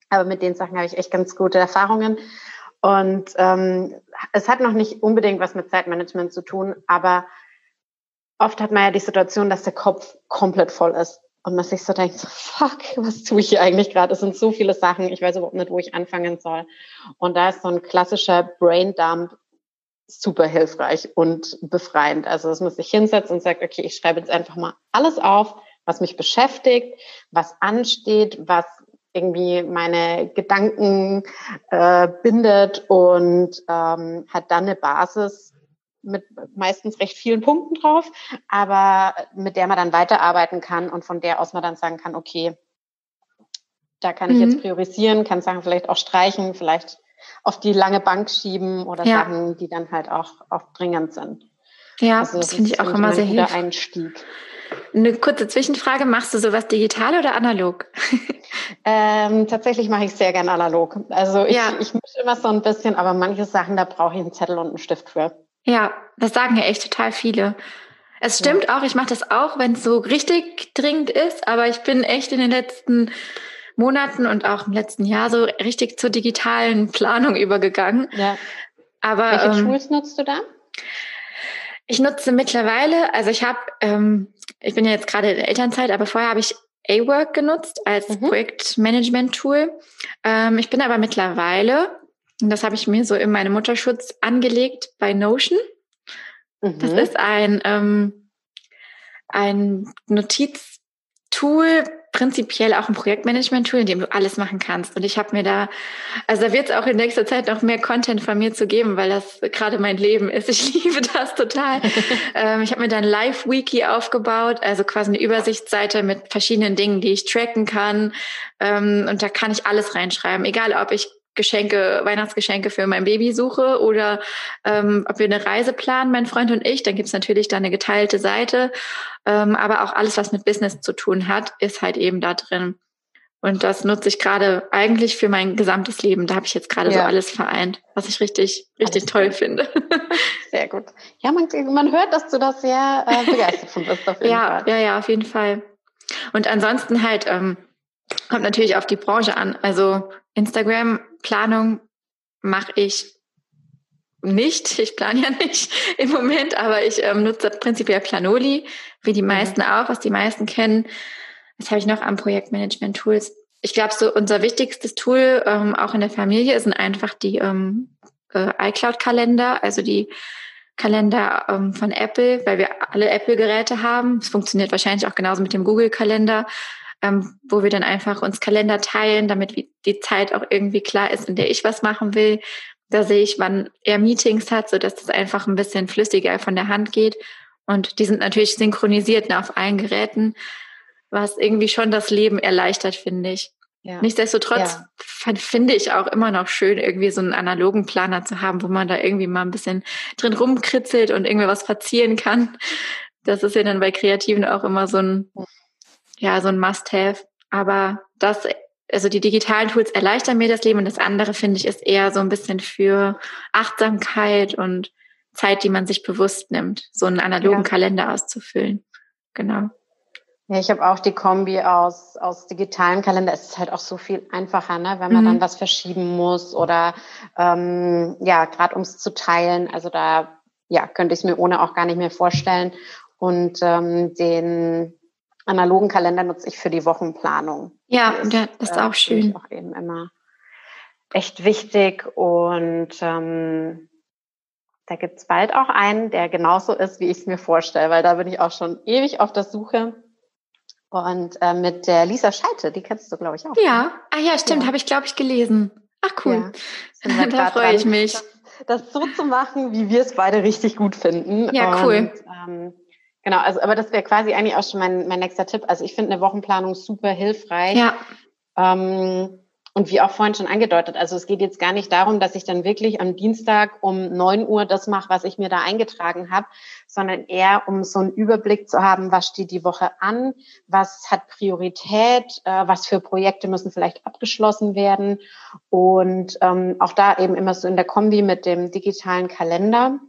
Aber mit den Sachen habe ich echt ganz gute Erfahrungen. Und ähm, es hat noch nicht unbedingt was mit Zeitmanagement zu tun, aber oft hat man ja die Situation, dass der Kopf komplett voll ist und man sich so denkt, so, fuck, was tue ich hier eigentlich gerade? Es sind so viele Sachen, ich weiß überhaupt nicht, wo ich anfangen soll. Und da ist so ein klassischer Brain Dump super hilfreich und befreiend. Also, dass man sich hinsetzt und sagt, okay, ich schreibe jetzt einfach mal alles auf, was mich beschäftigt, was ansteht, was irgendwie meine Gedanken äh, bindet und ähm, hat dann eine Basis mit meistens recht vielen Punkten drauf, aber mit der man dann weiterarbeiten kann und von der aus man dann sagen kann, okay, da kann ich jetzt mhm. priorisieren, kann Sachen vielleicht auch streichen, vielleicht auf die lange Bank schieben oder ja. Sachen, die dann halt auch, auch dringend sind. Ja, also das, das finde ich auch immer sehr hilfreich. Einstieg. Eine kurze Zwischenfrage, machst du sowas digital oder analog? (laughs) ähm, tatsächlich mache ich sehr gern analog. Also ich, ja. ich mische immer so ein bisschen, aber manche Sachen, da brauche ich einen Zettel und einen Stift für. Ja, das sagen ja echt total viele. Es stimmt ja. auch, ich mache das auch, wenn es so richtig dringend ist, aber ich bin echt in den letzten Monaten und auch im letzten Jahr so richtig zur digitalen Planung übergegangen. Ja. Aber welche ähm, Tools nutzt du da? Ich nutze mittlerweile, also ich habe, ähm, ich bin ja jetzt gerade in der Elternzeit, aber vorher habe ich A-Work genutzt als mhm. Projektmanagement-Tool. Ähm, ich bin aber mittlerweile, und das habe ich mir so in meinem Mutterschutz angelegt, bei Notion. Mhm. Das ist ein, ähm, ein Notiztool, prinzipiell auch ein Projektmanagement-Tool, in dem du alles machen kannst. Und ich habe mir da, also da wird es auch in nächster Zeit noch mehr Content von mir zu geben, weil das gerade mein Leben ist. Ich (laughs) liebe das total. (laughs) ähm, ich habe mir dann Live-Wiki aufgebaut, also quasi eine Übersichtsseite mit verschiedenen Dingen, die ich tracken kann. Ähm, und da kann ich alles reinschreiben, egal ob ich Geschenke, Weihnachtsgeschenke für mein Baby suche oder ähm, ob wir eine Reise planen, mein Freund und ich, dann gibt's natürlich da eine geteilte Seite. Ähm, aber auch alles, was mit Business zu tun hat, ist halt eben da drin. Und das nutze ich gerade eigentlich für mein gesamtes Leben. Da habe ich jetzt gerade ja. so alles vereint, was ich richtig, richtig alles toll gut. finde. (laughs) Sehr gut. Ja, man, man hört, dass du das sehr äh, begeistert von bist. Auf jeden ja, Fall. ja, ja, auf jeden Fall. Und ansonsten halt ähm, kommt natürlich auf die Branche an. Also Instagram-Planung mache ich nicht. Ich plane ja nicht (laughs) im Moment, aber ich ähm, nutze prinzipiell Planoli, wie die mhm. meisten mhm. auch, was die meisten kennen. Was habe ich noch an Projektmanagement-Tools? Ich glaube, so unser wichtigstes Tool ähm, auch in der Familie sind einfach die ähm, äh, iCloud-Kalender, also die Kalender ähm, von Apple, weil wir alle Apple-Geräte haben. Es funktioniert wahrscheinlich auch genauso mit dem Google-Kalender, ähm, wo wir dann einfach uns Kalender teilen, damit die Zeit auch irgendwie klar ist, in der ich was machen will. Da sehe ich, wann er Meetings hat, so dass das einfach ein bisschen flüssiger von der Hand geht. Und die sind natürlich synchronisiert ne, auf allen Geräten, was irgendwie schon das Leben erleichtert, finde ich. Ja. Nichtsdestotrotz ja. finde ich auch immer noch schön, irgendwie so einen analogen Planer zu haben, wo man da irgendwie mal ein bisschen drin rumkritzelt und irgendwie was verzieren kann. Das ist ja dann bei Kreativen auch immer so ein, ja, so ein Must-Have. Aber das, also die digitalen Tools erleichtern mir das Leben und das andere finde ich ist eher so ein bisschen für Achtsamkeit und Zeit, die man sich bewusst nimmt, so einen analogen ja. Kalender auszufüllen. Genau. Ja, ich habe auch die Kombi aus, aus digitalen Kalender. Es ist halt auch so viel einfacher, ne? wenn man mhm. dann was verschieben muss oder ähm, ja, gerade um es zu teilen. Also da ja, könnte ich es mir ohne auch gar nicht mehr vorstellen. Und ähm, den analogen Kalender nutze ich für die Wochenplanung. Ja, das, ja, das ist äh, auch schön. Auch eben immer echt wichtig. Und ähm, da gibt's bald auch einen, der genauso ist, wie ich es mir vorstelle, weil da bin ich auch schon ewig auf der Suche und äh, mit der Lisa Scheite, die kennst du, glaube ich, auch. Ja, ne? ah ja, stimmt, ja. habe ich, glaube ich, gelesen. Ach cool. Ja, (laughs) da freue ich mich. Das, das, so zu machen, wie wir es beide richtig gut finden. Ja, cool. Und, ähm, genau, also aber das wäre quasi eigentlich auch schon mein, mein nächster Tipp. Also ich finde eine Wochenplanung super hilfreich. Ja. Ähm, und wie auch vorhin schon angedeutet, also es geht jetzt gar nicht darum, dass ich dann wirklich am Dienstag um neun Uhr das mache, was ich mir da eingetragen habe, sondern eher um so einen Überblick zu haben, was steht die Woche an, was hat Priorität, äh, was für Projekte müssen vielleicht abgeschlossen werden und ähm, auch da eben immer so in der Kombi mit dem digitalen Kalender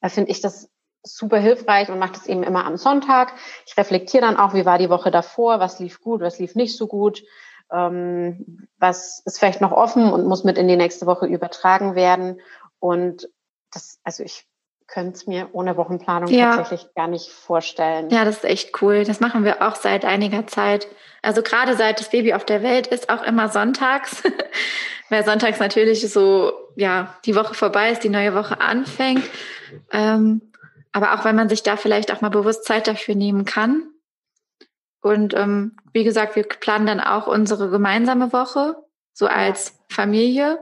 äh, finde ich das super hilfreich und mache das eben immer am Sonntag. Ich reflektiere dann auch, wie war die Woche davor, was lief gut, was lief nicht so gut ähm, was ist vielleicht noch offen und muss mit in die nächste Woche übertragen werden. Und das, also ich könnte es mir ohne Wochenplanung ja. tatsächlich gar nicht vorstellen. Ja, das ist echt cool. Das machen wir auch seit einiger Zeit. Also gerade seit das Baby auf der Welt ist, auch immer sonntags. (laughs) Weil sonntags natürlich so, ja, die Woche vorbei ist, die neue Woche anfängt. Ähm, aber auch, weil man sich da vielleicht auch mal bewusst Zeit dafür nehmen kann. Und ähm, wie gesagt, wir planen dann auch unsere gemeinsame Woche, so als Familie,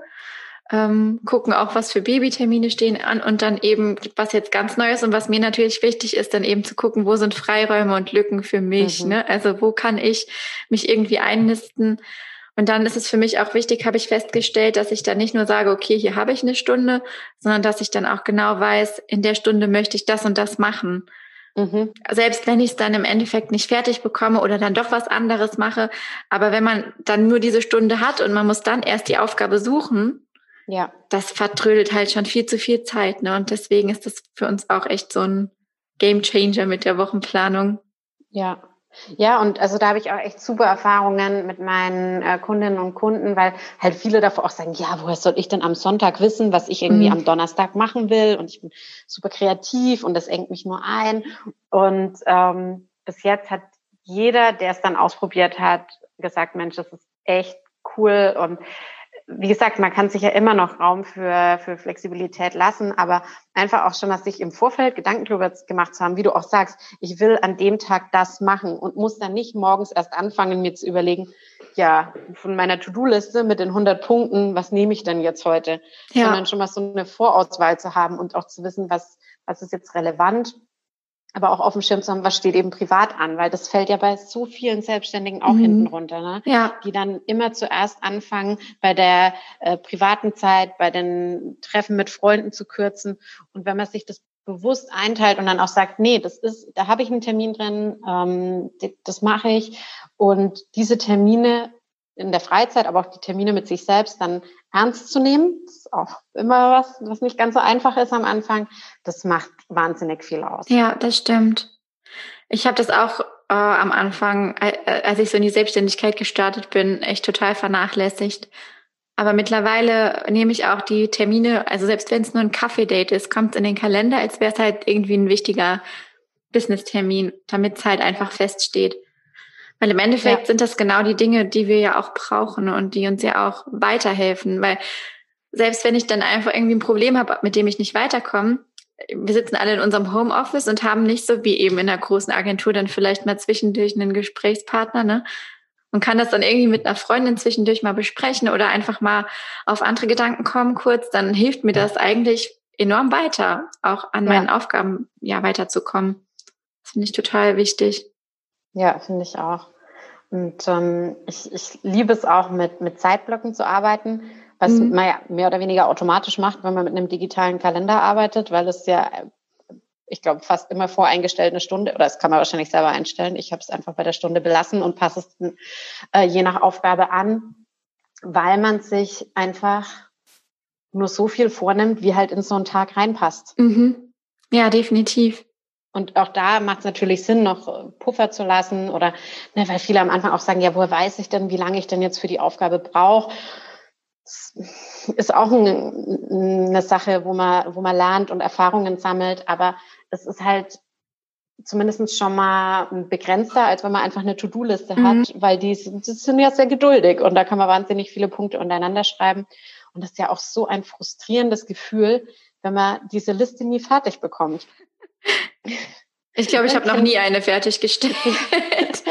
ähm, gucken auch, was für Babytermine stehen an und dann eben, was jetzt ganz neu ist und was mir natürlich wichtig ist, dann eben zu gucken, wo sind Freiräume und Lücken für mich. Mhm. Ne? Also wo kann ich mich irgendwie einnisten? Und dann ist es für mich auch wichtig, habe ich festgestellt, dass ich dann nicht nur sage, okay, hier habe ich eine Stunde, sondern dass ich dann auch genau weiß, in der Stunde möchte ich das und das machen. Mhm. Selbst wenn ich es dann im Endeffekt nicht fertig bekomme oder dann doch was anderes mache. Aber wenn man dann nur diese Stunde hat und man muss dann erst die Aufgabe suchen, ja. das vertrödelt halt schon viel zu viel Zeit. Ne? Und deswegen ist das für uns auch echt so ein Game Changer mit der Wochenplanung. Ja, ja, und also da habe ich auch echt super Erfahrungen mit meinen äh, Kundinnen und Kunden, weil halt viele davor auch sagen, ja, woher soll ich denn am Sonntag wissen, was ich irgendwie mhm. am Donnerstag machen will? Und ich bin super kreativ und das engt mich nur ein. Und ähm, bis jetzt hat jeder, der es dann ausprobiert hat, gesagt, Mensch, das ist echt cool und wie gesagt, man kann sich ja immer noch Raum für, für Flexibilität lassen, aber einfach auch schon, dass sich im Vorfeld Gedanken darüber gemacht zu haben, wie du auch sagst, ich will an dem Tag das machen und muss dann nicht morgens erst anfangen, mir zu überlegen, ja, von meiner To-Do-Liste mit den 100 Punkten, was nehme ich denn jetzt heute? Ja. Sondern schon mal so eine Vorauswahl zu haben und auch zu wissen, was, was ist jetzt relevant aber auch auf dem Schirm zu haben, was steht eben privat an, weil das fällt ja bei so vielen Selbstständigen auch mhm. hinten runter, ne? ja. die dann immer zuerst anfangen, bei der äh, privaten Zeit, bei den Treffen mit Freunden zu kürzen. Und wenn man sich das bewusst einteilt und dann auch sagt, nee, das ist, da habe ich einen Termin drin, ähm, das mache ich. Und diese Termine in der Freizeit, aber auch die Termine mit sich selbst dann ernst zu nehmen. Das ist auch immer was, was nicht ganz so einfach ist am Anfang. Das macht wahnsinnig viel aus. Ja, das stimmt. Ich habe das auch äh, am Anfang, äh, als ich so in die Selbstständigkeit gestartet bin, echt total vernachlässigt. Aber mittlerweile nehme ich auch die Termine, also selbst wenn es nur ein Kaffee-Date ist, kommt es in den Kalender, als wäre es halt irgendwie ein wichtiger Business-Termin, damit es halt einfach feststeht. Weil im Endeffekt ja. sind das genau die Dinge, die wir ja auch brauchen und die uns ja auch weiterhelfen. Weil selbst wenn ich dann einfach irgendwie ein Problem habe, mit dem ich nicht weiterkomme, wir sitzen alle in unserem Homeoffice und haben nicht so wie eben in einer großen Agentur dann vielleicht mal zwischendurch einen Gesprächspartner, ne? Und kann das dann irgendwie mit einer Freundin zwischendurch mal besprechen oder einfach mal auf andere Gedanken kommen kurz, dann hilft mir das eigentlich enorm weiter, auch an meinen ja. Aufgaben ja weiterzukommen. Das finde ich total wichtig. Ja, finde ich auch. Und ähm, ich, ich liebe es auch, mit, mit Zeitblöcken zu arbeiten, was mhm. man ja mehr oder weniger automatisch macht, wenn man mit einem digitalen Kalender arbeitet, weil es ja, ich glaube, fast immer voreingestellt eine Stunde, oder das kann man wahrscheinlich selber einstellen. Ich habe es einfach bei der Stunde belassen und passe es äh, je nach Aufgabe an, weil man sich einfach nur so viel vornimmt, wie halt in so einen Tag reinpasst. Mhm. Ja, definitiv. Und auch da macht es natürlich Sinn, noch äh, Puffer zu lassen oder, ne, weil viele am Anfang auch sagen, ja, woher weiß ich denn, wie lange ich denn jetzt für die Aufgabe brauche? Ist auch eine, eine Sache, wo man, wo man lernt und Erfahrungen sammelt, aber es ist halt zumindest schon mal begrenzter, als wenn man einfach eine To-Do-Liste mhm. hat, weil die, die sind ja sehr geduldig und da kann man wahnsinnig viele Punkte untereinander schreiben. Und das ist ja auch so ein frustrierendes Gefühl, wenn man diese Liste nie fertig bekommt. Ich glaube, ich habe noch nie eine fertiggestellt. (laughs)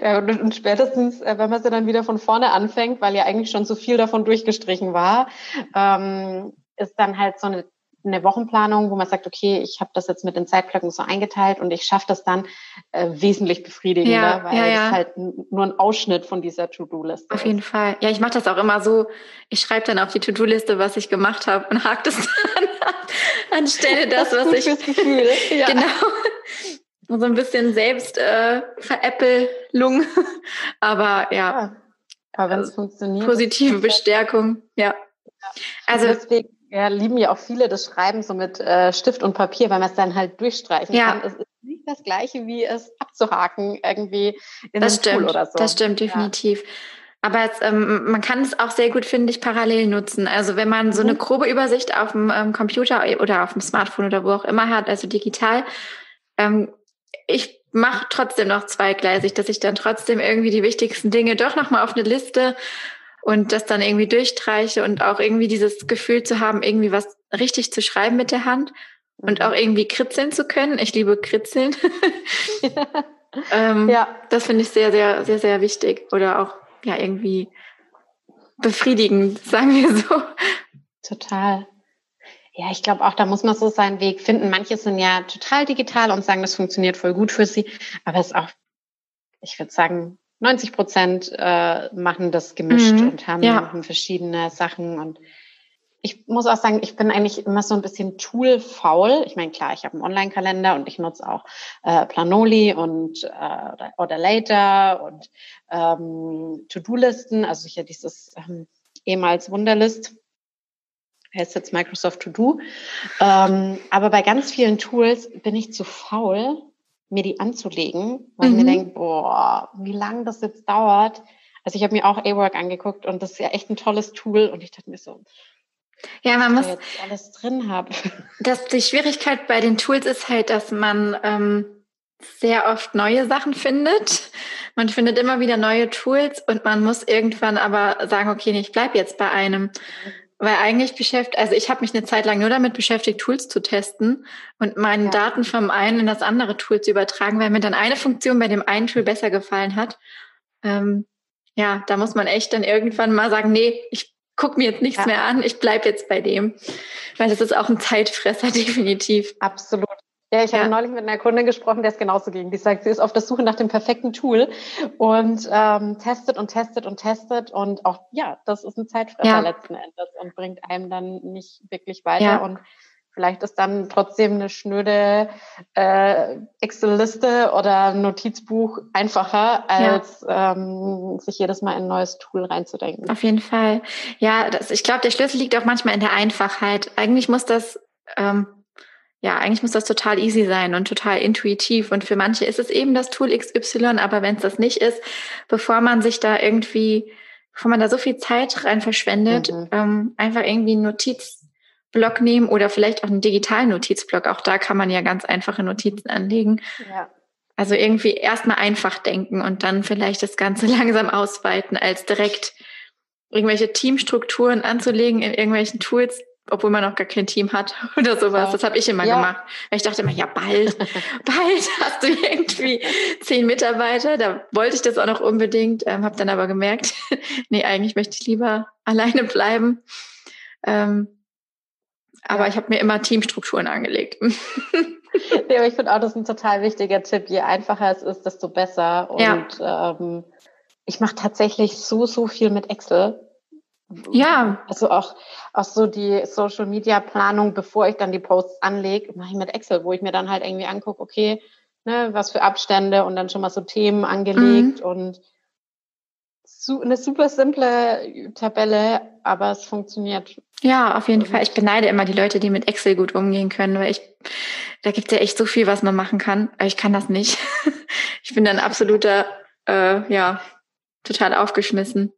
ja, und, spätestens, äh, wenn man sie dann wieder von vorne anfängt, weil ja eigentlich schon so viel davon durchgestrichen war, ähm, ist dann halt so eine eine Wochenplanung, wo man sagt, okay, ich habe das jetzt mit den Zeitblöcken so eingeteilt und ich schaffe das dann äh, wesentlich befriedigender, ja, weil ja, ja. es halt nur ein Ausschnitt von dieser To-Do-Liste Auf jeden Fall. Ja, ich mache das auch immer so, ich schreibe dann auf die To-Do-Liste, was ich gemacht habe und hake das (laughs) dann ab, anstelle das, das was ich... Gefühl. (laughs) ja. Genau. so ein bisschen selbst äh, Veräppelung. (laughs) Aber ja. Aber wenn es funktioniert. Positive Bestärkung, ja. Also deswegen ja, lieben ja auch viele das Schreiben so mit äh, Stift und Papier, weil man es dann halt durchstreichen ja. kann. Es ist nicht das Gleiche, wie es abzuhaken irgendwie in das einem stimmt, Tool oder so. Das stimmt, definitiv. Ja. Aber es, ähm, man kann es auch sehr gut, finde ich, parallel nutzen. Also wenn man so eine mhm. grobe Übersicht auf dem ähm, Computer oder auf dem Smartphone oder wo auch immer hat, also digital, ähm, ich mache trotzdem noch zweigleisig, dass ich dann trotzdem irgendwie die wichtigsten Dinge doch nochmal auf eine Liste und das dann irgendwie durchstreiche und auch irgendwie dieses Gefühl zu haben, irgendwie was richtig zu schreiben mit der Hand und mhm. auch irgendwie kritzeln zu können. Ich liebe kritzeln. (laughs) ähm, ja. Das finde ich sehr, sehr, sehr, sehr wichtig oder auch ja irgendwie befriedigend, (laughs) sagen wir so. Total. Ja, ich glaube auch, da muss man so seinen Weg finden. Manche sind ja total digital und sagen, das funktioniert voll gut für sie. Aber es ist auch, ich würde sagen, 90 Prozent äh, machen das gemischt mhm. und haben, ja. haben verschiedene Sachen und ich muss auch sagen, ich bin eigentlich immer so ein bisschen toolfaul. Ich meine, klar, ich habe einen Online-Kalender und ich nutze auch äh, Planoli und äh, oder, oder Later und ähm, To-Do-Listen, also hier dieses ähm, ehemals Wunderlist heißt jetzt Microsoft To Do. Ähm, aber bei ganz vielen Tools bin ich zu faul, mir die anzulegen, weil mhm. ich mir denke, boah, wie lange das jetzt dauert. Also ich habe mir auch A-Work angeguckt und das ist ja echt ein tolles Tool und ich dachte mir so, ja, man muss jetzt alles drin habe. (laughs) Das, die Schwierigkeit bei den Tools ist halt, dass man ähm, sehr oft neue Sachen findet. Man findet immer wieder neue Tools und man muss irgendwann aber sagen, okay, ich bleib jetzt bei einem. Weil eigentlich beschäftigt, also ich habe mich eine Zeit lang nur damit beschäftigt, Tools zu testen und meine ja. Daten vom einen in das andere Tool zu übertragen, weil mir dann eine Funktion bei dem einen Tool besser gefallen hat. Ähm, ja, da muss man echt dann irgendwann mal sagen, nee, ich guck mir jetzt nichts ja. mehr an, ich bleib jetzt bei dem. Weil das ist auch ein Zeitfresser, (laughs) definitiv. Absolut. Ja, ich ja. habe neulich mit einer Kundin gesprochen, der es genauso ging. Die sagt, sie ist auf der Suche nach dem perfekten Tool und ähm, testet und testet und testet und auch, ja, das ist ein Zeitfresser ja. letzten Endes und bringt einem dann nicht wirklich weiter ja. und vielleicht ist dann trotzdem eine schnöde äh, Excel-Liste oder Notizbuch einfacher, als ähm, sich jedes Mal in ein neues Tool reinzudenken. Auf jeden Fall. Ja, das, ich glaube, der Schlüssel liegt auch manchmal in der Einfachheit. Eigentlich muss das ähm, ja, eigentlich muss das total easy sein und total intuitiv. Und für manche ist es eben das Tool XY, aber wenn es das nicht ist, bevor man sich da irgendwie bevor man da so viel Zeit rein verschwendet, mhm. ähm, einfach irgendwie einen Notizblock nehmen oder vielleicht auch einen digitalen Notizblock. Auch da kann man ja ganz einfache Notizen anlegen. Ja. Also irgendwie erstmal einfach denken und dann vielleicht das Ganze (laughs) langsam ausweiten, als direkt irgendwelche Teamstrukturen anzulegen in irgendwelchen Tools, obwohl man noch gar kein Team hat (laughs) oder sowas. Das habe ich immer ja. gemacht. Ich dachte immer, ja, bald, (laughs) bald hast du irgendwie zehn Mitarbeiter. Da wollte ich das auch noch unbedingt, ähm, habe dann aber gemerkt, (laughs) nee, eigentlich möchte ich lieber alleine bleiben. Ähm, aber ja. ich habe mir immer Teamstrukturen angelegt. ja, aber ich finde auch, das ist ein total wichtiger Tipp. Je einfacher es ist, desto besser. Und ja. ähm, ich mache tatsächlich so, so viel mit Excel. Ja. Also auch, auch so die Social Media Planung, bevor ich dann die Posts anlege, mache ich mit Excel, wo ich mir dann halt irgendwie angucke, okay, ne, was für Abstände und dann schon mal so Themen angelegt mhm. und su eine super simple Tabelle, aber es funktioniert. Ja, auf jeden Fall. Ich beneide immer die Leute, die mit Excel gut umgehen können, weil ich, da gibt es ja echt so viel, was man machen kann. Aber ich kann das nicht. (laughs) ich bin dann absoluter, äh, ja, total aufgeschmissen.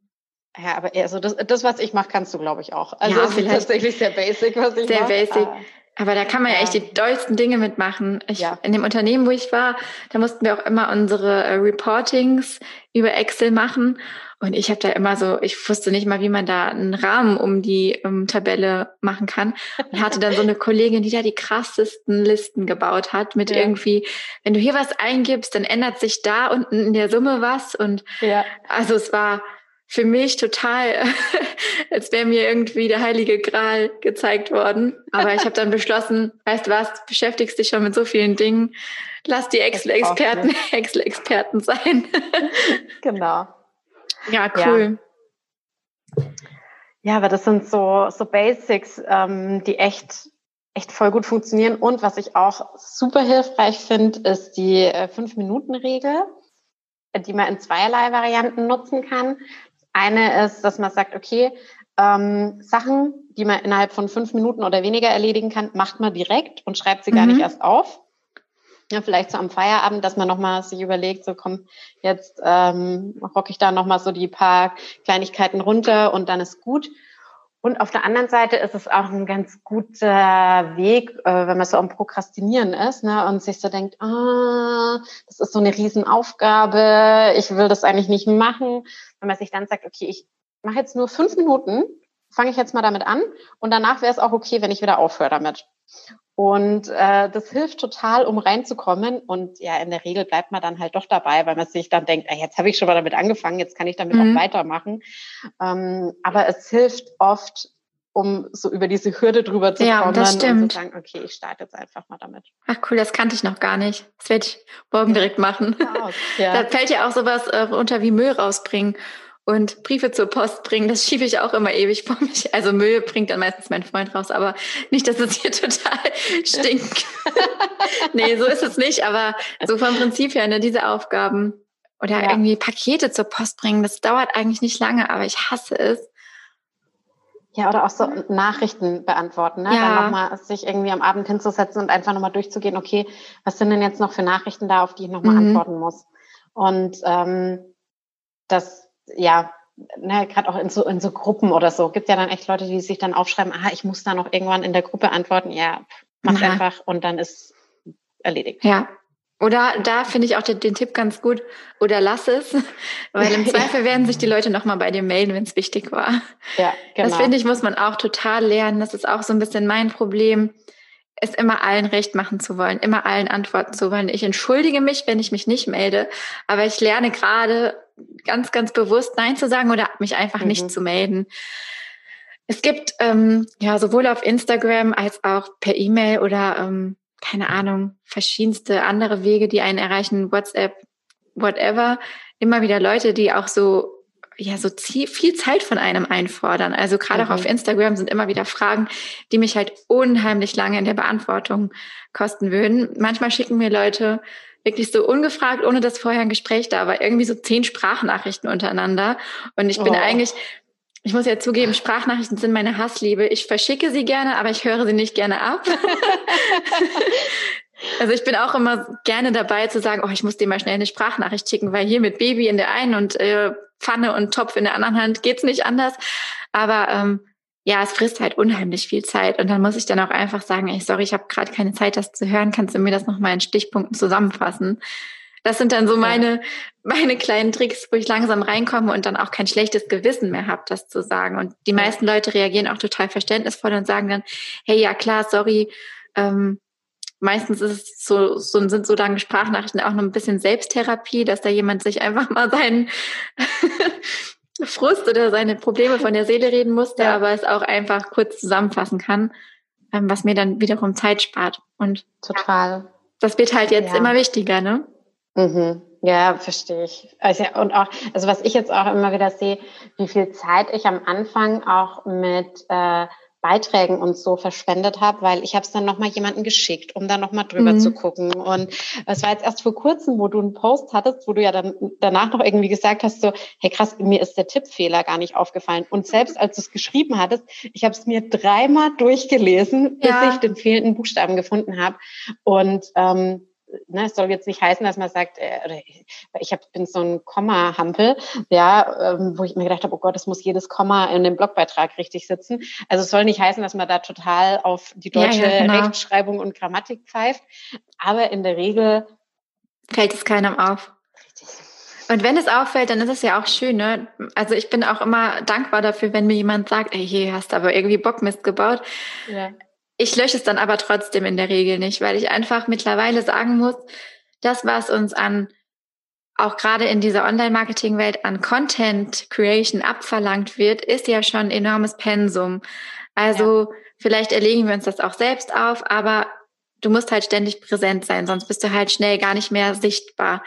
Ja, aber also das, das was ich mache, kannst du, glaube ich, auch. Also ja, es ist tatsächlich sehr basic, was ich Sehr mach. basic. Ah. Aber da kann man ja echt die dollsten Dinge mitmachen. Ich, ja. In dem Unternehmen, wo ich war, da mussten wir auch immer unsere äh, Reportings über Excel machen. Und ich habe da immer so, ich wusste nicht mal, wie man da einen Rahmen um die um, Tabelle machen kann. Und hatte dann so eine Kollegin, die da die krassesten Listen gebaut hat, mit ja. irgendwie, wenn du hier was eingibst, dann ändert sich da unten in der Summe was. Und ja. also es war für mich total, (laughs) als wäre mir irgendwie der heilige Gral gezeigt worden. Aber ich habe dann beschlossen, weißt du was, beschäftigst dich schon mit so vielen Dingen, lass die Excel-Experten (laughs) Excel-Experten sein. (laughs) genau. Ja, cool. Ja. ja, aber das sind so, so Basics, ähm, die echt, echt voll gut funktionieren. Und was ich auch super hilfreich finde, ist die äh, Fünf-Minuten-Regel, die man in zweierlei Varianten nutzen kann. Eine ist, dass man sagt, okay, ähm, Sachen, die man innerhalb von fünf Minuten oder weniger erledigen kann, macht man direkt und schreibt sie mhm. gar nicht erst auf ja, vielleicht so am Feierabend, dass man nochmal sich überlegt, so komm, jetzt ähm, rocke ich da nochmal so die paar Kleinigkeiten runter und dann ist gut. Und auf der anderen Seite ist es auch ein ganz guter Weg, äh, wenn man so am Prokrastinieren ist ne, und sich so denkt, ah, das ist so eine Riesenaufgabe, ich will das eigentlich nicht machen. Wenn man sich dann sagt, okay, ich mache jetzt nur fünf Minuten, fange ich jetzt mal damit an und danach wäre es auch okay, wenn ich wieder aufhöre damit. Und äh, das hilft total, um reinzukommen. Und ja, in der Regel bleibt man dann halt doch dabei, weil man sich dann denkt, ey, jetzt habe ich schon mal damit angefangen, jetzt kann ich damit mhm. auch weitermachen. Ähm, aber es hilft oft, um so über diese Hürde drüber zu ja, kommen das stimmt. und zu sagen, okay, ich starte jetzt einfach mal damit. Ach cool, das kannte ich noch gar nicht. Das werde ich morgen direkt machen. Ja. (laughs) Da fällt ja auch sowas äh, unter wie Müll rausbringen und Briefe zur Post bringen, das schiebe ich auch immer ewig vor mich. Also Müll bringt dann meistens mein Freund raus, aber nicht, dass es hier (laughs) total stinkt. (laughs) nee, so ist es nicht, aber so vom Prinzip her, ne, diese Aufgaben oder ja. irgendwie Pakete zur Post bringen, das dauert eigentlich nicht lange, aber ich hasse es. Ja, oder auch so Nachrichten beantworten, ne? Ja. Dann nochmal sich irgendwie am Abend hinzusetzen und einfach nochmal durchzugehen, okay, was sind denn jetzt noch für Nachrichten da, auf die ich nochmal mhm. antworten muss? Und ähm, das ja, ne, gerade auch in so, in so Gruppen oder so, gibt ja dann echt Leute, die sich dann aufschreiben, ah, ich muss da noch irgendwann in der Gruppe antworten. Ja, mach ja. einfach und dann ist erledigt. Ja. Oder da finde ich auch den, den, Tipp ganz gut, oder lass es, (laughs) weil im (laughs) Zweifel werden sich die Leute nochmal bei dir melden, wenn es wichtig war. Ja, genau. Das finde ich, muss man auch total lernen. Das ist auch so ein bisschen mein Problem es immer allen recht machen zu wollen, immer allen antworten zu wollen. Ich entschuldige mich, wenn ich mich nicht melde, aber ich lerne gerade ganz, ganz bewusst Nein zu sagen oder mich einfach mhm. nicht zu melden. Es gibt ähm, ja sowohl auf Instagram als auch per E-Mail oder ähm, keine Ahnung, verschiedenste andere Wege, die einen erreichen, WhatsApp, whatever, immer wieder Leute, die auch so ja so viel Zeit von einem einfordern. Also gerade mhm. auch auf mhm. Instagram sind immer wieder Fragen, die mich halt unheimlich lange in der Beantwortung kosten würden. Manchmal schicken mir Leute wirklich so ungefragt, ohne dass vorher ein Gespräch da war, irgendwie so zehn Sprachnachrichten untereinander. Und ich bin oh. eigentlich, ich muss ja zugeben, Sprachnachrichten sind meine Hassliebe. Ich verschicke sie gerne, aber ich höre sie nicht gerne ab. (laughs) Also ich bin auch immer gerne dabei zu sagen, oh, ich muss dir mal schnell eine Sprachnachricht schicken, weil hier mit Baby in der einen und äh, Pfanne und Topf in der anderen Hand geht's nicht anders. Aber ähm, ja, es frisst halt unheimlich viel Zeit. Und dann muss ich dann auch einfach sagen, ey, sorry, ich habe gerade keine Zeit, das zu hören. Kannst du mir das nochmal in Stichpunkten zusammenfassen? Das sind dann so meine, meine kleinen Tricks, wo ich langsam reinkomme und dann auch kein schlechtes Gewissen mehr habe, das zu sagen. Und die meisten Leute reagieren auch total verständnisvoll und sagen dann, hey, ja klar, sorry, ähm, meistens ist es so, so sind so lange Sprachnachrichten auch noch ein bisschen Selbsttherapie, dass da jemand sich einfach mal seinen Frust oder seine Probleme von der Seele reden musste, ja. aber es auch einfach kurz zusammenfassen kann, ähm, was mir dann wiederum Zeit spart. Und total. Das wird halt jetzt ja. immer wichtiger, ne? Mhm. Ja, verstehe ich. Also, und auch, also was ich jetzt auch immer wieder sehe, wie viel Zeit ich am Anfang auch mit äh, Beiträgen und so verschwendet habe, weil ich habe es dann nochmal jemanden geschickt, um da nochmal drüber mhm. zu gucken. Und es war jetzt erst vor kurzem, wo du einen Post hattest, wo du ja dann danach noch irgendwie gesagt hast, so, hey krass, mir ist der Tippfehler gar nicht aufgefallen. Und selbst als du es geschrieben hattest, ich habe es mir dreimal durchgelesen, bis ja. ich den fehlenden Buchstaben gefunden habe. Und ähm, ne, es soll jetzt nicht heißen, dass man sagt, äh, ich hab, bin so ein Komma-Hampel, ja, ähm, wo ich mir gedacht habe, oh Gott, es muss jedes Komma in dem Blogbeitrag richtig sitzen. Also es soll nicht heißen, dass man da total auf die deutsche ja, ja, genau. Rechtschreibung und Grammatik pfeift, aber in der Regel fällt es keinem auf. Richtig. Und wenn es auffällt, dann ist es ja auch schön, ne? Also ich bin auch immer dankbar dafür, wenn mir jemand sagt, ey, hier hast du aber irgendwie Bockmist gebaut. Ja. Ich lösche es dann aber trotzdem in der Regel nicht, weil ich einfach mittlerweile sagen muss, das, was uns an auch gerade in dieser Online-Marketing-Welt an Content Creation abverlangt wird, ist ja schon ein enormes Pensum. Also ja. vielleicht erlegen wir uns das auch selbst auf, aber du musst halt ständig präsent sein, sonst bist du halt schnell gar nicht mehr sichtbar.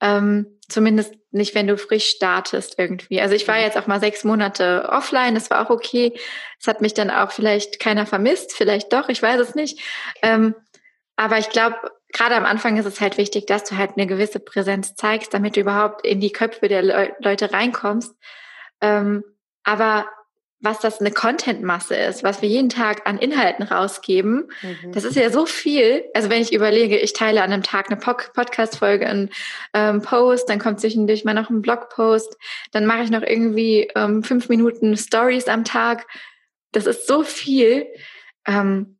Ähm, zumindest nicht, wenn du frisch startest irgendwie. Also ich war jetzt auch mal sechs Monate offline, das war auch okay. Es hat mich dann auch vielleicht keiner vermisst, vielleicht doch, ich weiß es nicht. Ähm, aber ich glaube, gerade am Anfang ist es halt wichtig, dass du halt eine gewisse Präsenz zeigst, damit du überhaupt in die Köpfe der Le Leute reinkommst. Ähm, aber was das eine Contentmasse ist, was wir jeden Tag an Inhalten rausgeben. Mhm. Das ist ja so viel. Also wenn ich überlege, ich teile an einem Tag eine Podcast-Folge, einen ähm, Post, dann kommt zwischendurch mal noch ein Blogpost, dann mache ich noch irgendwie ähm, fünf Minuten Stories am Tag. Das ist so viel. Ähm,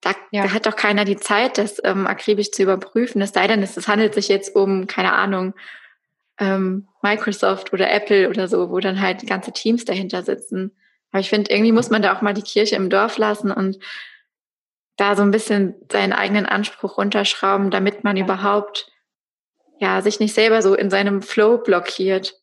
da, ja. da hat doch keiner die Zeit, das ähm, akribisch zu überprüfen. Es sei denn, es handelt sich jetzt um, keine Ahnung, ähm, Microsoft oder Apple oder so, wo dann halt ganze Teams dahinter sitzen. Aber ich finde, irgendwie muss man da auch mal die Kirche im Dorf lassen und da so ein bisschen seinen eigenen Anspruch runterschrauben, damit man überhaupt ja sich nicht selber so in seinem Flow blockiert.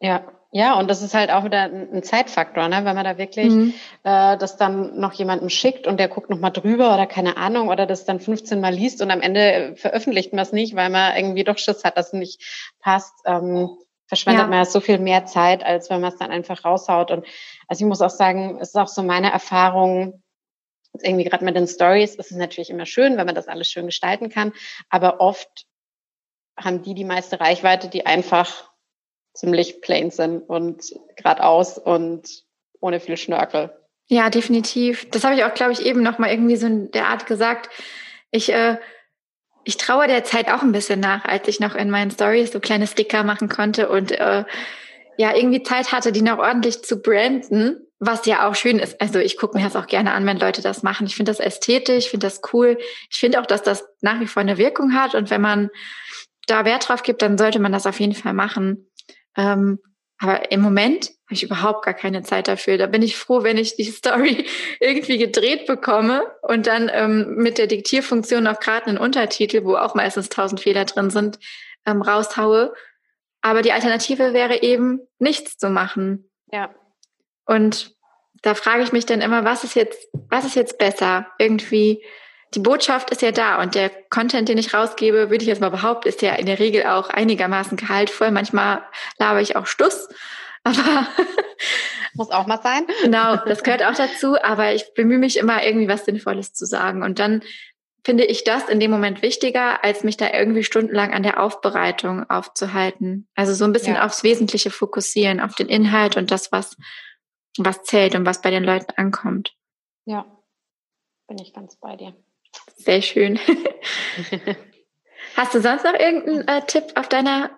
Ja, ja, und das ist halt auch wieder ein Zeitfaktor, ne? wenn man da wirklich mhm. äh, das dann noch jemandem schickt und der guckt noch mal drüber oder keine Ahnung oder das dann 15 Mal liest und am Ende veröffentlicht man es nicht, weil man irgendwie doch Schiss hat, dass es nicht passt. Ähm, verschwendet ja. man ja so viel mehr Zeit, als wenn man es dann einfach raushaut. Und also ich muss auch sagen, es ist auch so meine Erfahrung, irgendwie gerade mit den Stories ist es natürlich immer schön, wenn man das alles schön gestalten kann, aber oft haben die die meiste Reichweite, die einfach ziemlich plain sind und geradeaus und ohne viel Schnörkel. Ja, definitiv. Das habe ich auch, glaube ich, eben noch mal irgendwie so in der Art gesagt. Ich äh, ich traue der Zeit auch ein bisschen nach, als ich noch in meinen Stories so kleine Sticker machen konnte und äh, ja, irgendwie Zeit hatte, die noch ordentlich zu branden, was ja auch schön ist. Also ich gucke mir das auch gerne an, wenn Leute das machen. Ich finde das ästhetisch, finde das cool. Ich finde auch, dass das nach wie vor eine Wirkung hat und wenn man da Wert drauf gibt, dann sollte man das auf jeden Fall machen. Ähm, aber im Moment habe ich überhaupt gar keine Zeit dafür. Da bin ich froh, wenn ich die (laughs) Story irgendwie gedreht bekomme und dann ähm, mit der Diktierfunktion auch gerade einen Untertitel, wo auch meistens tausend Fehler drin sind, ähm, raushaue. Aber die Alternative wäre eben, nichts zu machen. Ja. Und da frage ich mich dann immer, was ist jetzt, was ist jetzt besser? Irgendwie, die Botschaft ist ja da und der Content, den ich rausgebe, würde ich jetzt mal behaupten, ist ja in der Regel auch einigermaßen gehaltvoll. Manchmal laber ich auch Stuss. (laughs) Aber (laughs) muss auch mal sein. Genau, das (laughs) gehört auch dazu. Aber ich bemühe mich immer, irgendwie was Sinnvolles zu sagen. Und dann finde ich das in dem Moment wichtiger, als mich da irgendwie stundenlang an der Aufbereitung aufzuhalten. Also so ein bisschen ja. aufs Wesentliche fokussieren, auf den Inhalt und das, was, was zählt und was bei den Leuten ankommt. Ja, bin ich ganz bei dir. Sehr schön. (laughs) Hast du sonst noch irgendeinen äh, Tipp auf deiner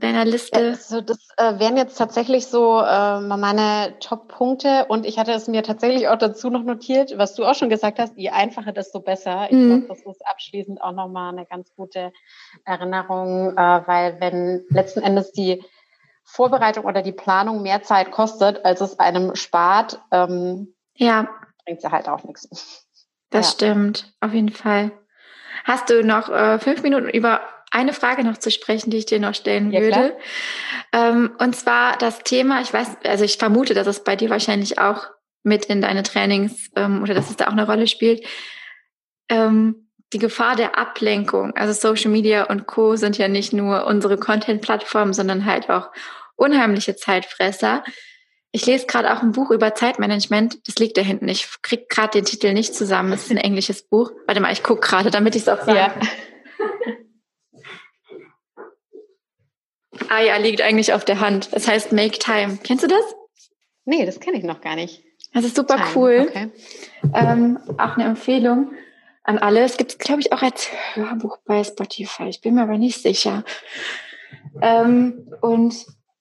deiner Liste? Also das äh, wären jetzt tatsächlich so äh, meine Top-Punkte und ich hatte es mir tatsächlich auch dazu noch notiert, was du auch schon gesagt hast, je einfacher, desto besser. Ich mhm. glaube, das ist abschließend auch nochmal eine ganz gute Erinnerung, äh, weil wenn letzten Endes die Vorbereitung oder die Planung mehr Zeit kostet, als es einem spart, ähm, ja. bringt sie halt auch nichts. Das ja. stimmt, auf jeden Fall. Hast du noch äh, fünf Minuten über eine Frage noch zu sprechen, die ich dir noch stellen ja, würde. Ähm, und zwar das Thema, ich weiß, also ich vermute, dass es bei dir wahrscheinlich auch mit in deine Trainings ähm, oder dass es da auch eine Rolle spielt. Ähm, die Gefahr der Ablenkung. Also Social Media und Co. sind ja nicht nur unsere Content-Plattformen, sondern halt auch unheimliche Zeitfresser. Ich lese gerade auch ein Buch über Zeitmanagement. Das liegt da hinten. Ich krieg gerade den Titel nicht zusammen. Es ist ein englisches Buch. Warte mal, ich gucke gerade, damit ich es auch sage. Ja. (laughs) Ah ja, liegt eigentlich auf der Hand. Es heißt Make Time. Kennst du das? Nee, das kenne ich noch gar nicht. Das ist super Time. cool. Okay. Ähm, auch eine Empfehlung an alle. Es gibt es, glaube ich, auch als Hörbuch bei Spotify. Ich bin mir aber nicht sicher. Ähm, und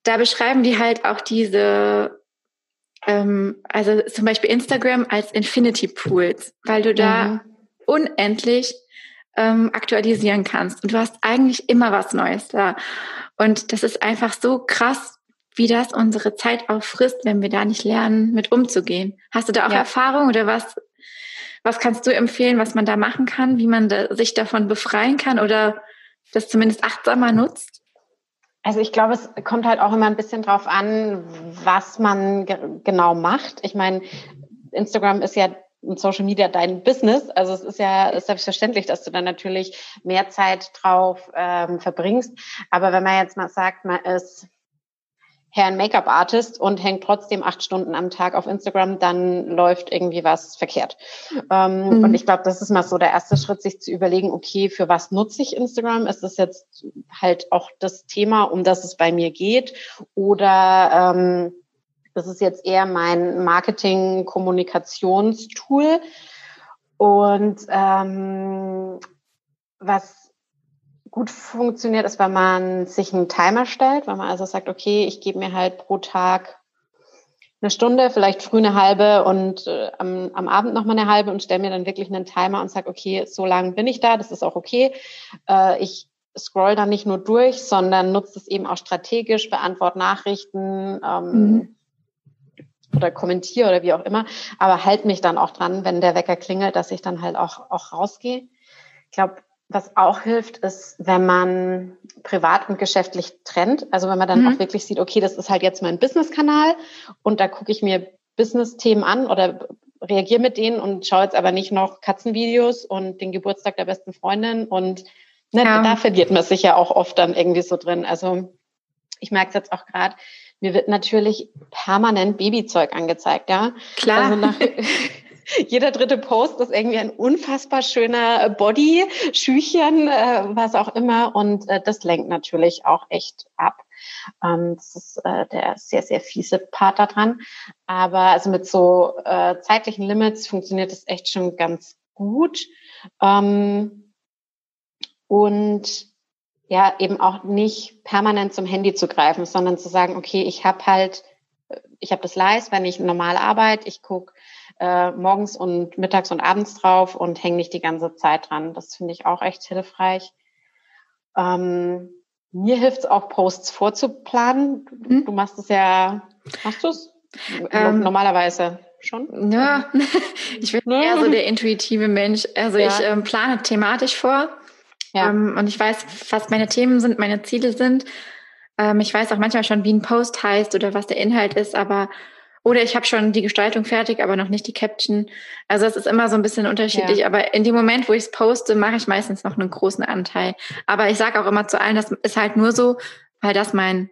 da beschreiben die halt auch diese, ähm, also zum Beispiel Instagram als Infinity Pools, weil du da mhm. unendlich ähm, aktualisieren kannst. Und du hast eigentlich immer was Neues da. Und das ist einfach so krass, wie das unsere Zeit auffrisst, wenn wir da nicht lernen, mit umzugehen. Hast du da auch ja. Erfahrung oder was, was kannst du empfehlen, was man da machen kann, wie man da, sich davon befreien kann oder das zumindest achtsamer nutzt? Also ich glaube, es kommt halt auch immer ein bisschen drauf an, was man ge genau macht. Ich meine, Instagram ist ja und Social Media dein Business. Also es ist ja selbstverständlich, dass du dann natürlich mehr Zeit drauf ähm, verbringst. Aber wenn man jetzt mal sagt, man ist Herrn Make-up-Artist und hängt trotzdem acht Stunden am Tag auf Instagram, dann läuft irgendwie was verkehrt. Ähm, mhm. Und ich glaube, das ist mal so der erste Schritt, sich zu überlegen, okay, für was nutze ich Instagram? Ist das jetzt halt auch das Thema, um das es bei mir geht? Oder ähm, das ist jetzt eher mein Marketing-Kommunikationstool. Und ähm, was gut funktioniert, ist, wenn man sich einen Timer stellt, wenn man also sagt, okay, ich gebe mir halt pro Tag eine Stunde, vielleicht früh eine halbe und äh, am, am Abend nochmal eine halbe und stelle mir dann wirklich einen Timer und sage, okay, so lange bin ich da, das ist auch okay. Äh, ich scroll dann nicht nur durch, sondern nutze es eben auch strategisch, beantworte Nachrichten, ähm, mhm oder kommentiere oder wie auch immer, aber halt mich dann auch dran, wenn der Wecker klingelt, dass ich dann halt auch, auch rausgehe. Ich glaube, was auch hilft, ist, wenn man privat und geschäftlich trennt. Also wenn man dann mhm. auch wirklich sieht, okay, das ist halt jetzt mein Business-Kanal und da gucke ich mir Business-Themen an oder reagiere mit denen und schaue jetzt aber nicht noch Katzenvideos und den Geburtstag der besten Freundin und ne, ja. da verliert man sich ja auch oft dann irgendwie so drin. Also ich merke es jetzt auch gerade, mir wird natürlich permanent Babyzeug angezeigt, ja. Klar. Also nach, (laughs) (laughs) jeder dritte Post ist irgendwie ein unfassbar schöner Body, Schüchchen, äh, was auch immer. Und äh, das lenkt natürlich auch echt ab. Ähm, das ist äh, der sehr, sehr fiese Part daran. Aber also mit so äh, zeitlichen Limits funktioniert das echt schon ganz gut. Ähm, und ja eben auch nicht permanent zum Handy zu greifen, sondern zu sagen, okay, ich habe halt, ich habe das leise, wenn ich normal arbeite, ich gucke äh, morgens und mittags und abends drauf und hänge nicht die ganze Zeit dran. Das finde ich auch echt hilfreich. Ähm, mir hilft es auch, Posts vorzuplanen. Hm? Du machst es ja, machst du es? Ähm, Normalerweise schon? Ja, (laughs) ich bin ne? eher so der intuitive Mensch. Also ja. ich ähm, plane thematisch vor ja. Ähm, und ich weiß, was meine Themen sind, meine Ziele sind. Ähm, ich weiß auch manchmal schon, wie ein Post heißt oder was der Inhalt ist, aber oder ich habe schon die Gestaltung fertig, aber noch nicht die Caption. Also es ist immer so ein bisschen unterschiedlich. Ja. Aber in dem Moment, wo ich es poste, mache ich meistens noch einen großen Anteil. Aber ich sage auch immer zu allen, das ist halt nur so, weil das mein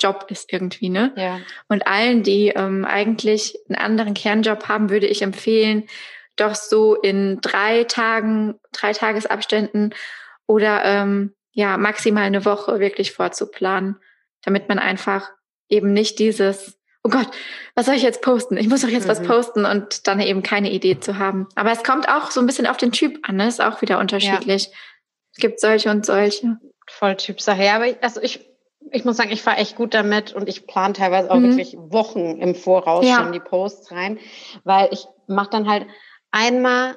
Job ist irgendwie, ne? Ja. Und allen, die ähm, eigentlich einen anderen Kernjob haben, würde ich empfehlen, doch so in drei Tagen, drei Tagesabständen oder ähm, ja, maximal eine Woche wirklich vorzuplanen, damit man einfach eben nicht dieses oh Gott, was soll ich jetzt posten? Ich muss doch jetzt mhm. was posten und dann eben keine Idee zu haben. Aber es kommt auch so ein bisschen auf den Typ an, ne? Ist auch wieder unterschiedlich. Ja. Es gibt solche und solche. Voll Typsache. Ja, aber ich, also ich, ich muss sagen, ich fahre echt gut damit und ich plane teilweise auch mhm. wirklich Wochen im Voraus ja. schon die Posts rein, weil ich mache dann halt einmal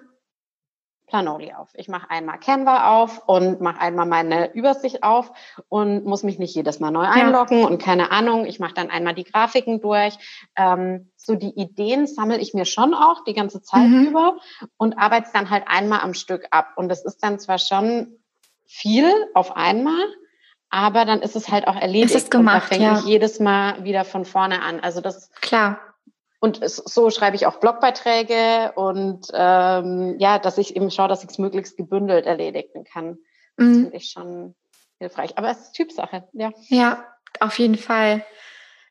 Planoli auf. Ich mache einmal Canva auf und mache einmal meine Übersicht auf und muss mich nicht jedes Mal neu einloggen ja. und keine Ahnung. Ich mache dann einmal die Grafiken durch. Ähm, so die Ideen sammle ich mir schon auch die ganze Zeit mhm. über und arbeite dann halt einmal am Stück ab. Und das ist dann zwar schon viel auf einmal, aber dann ist es halt auch erledigt. Es ist gemacht, und da fängt ja. ich jedes Mal wieder von vorne an. Also das klar. Und so schreibe ich auch Blogbeiträge und ähm, ja, dass ich eben schaue, dass ich es möglichst gebündelt erledigen kann. Das mhm. finde ich schon hilfreich. Aber es ist Typsache, ja. Ja, auf jeden Fall.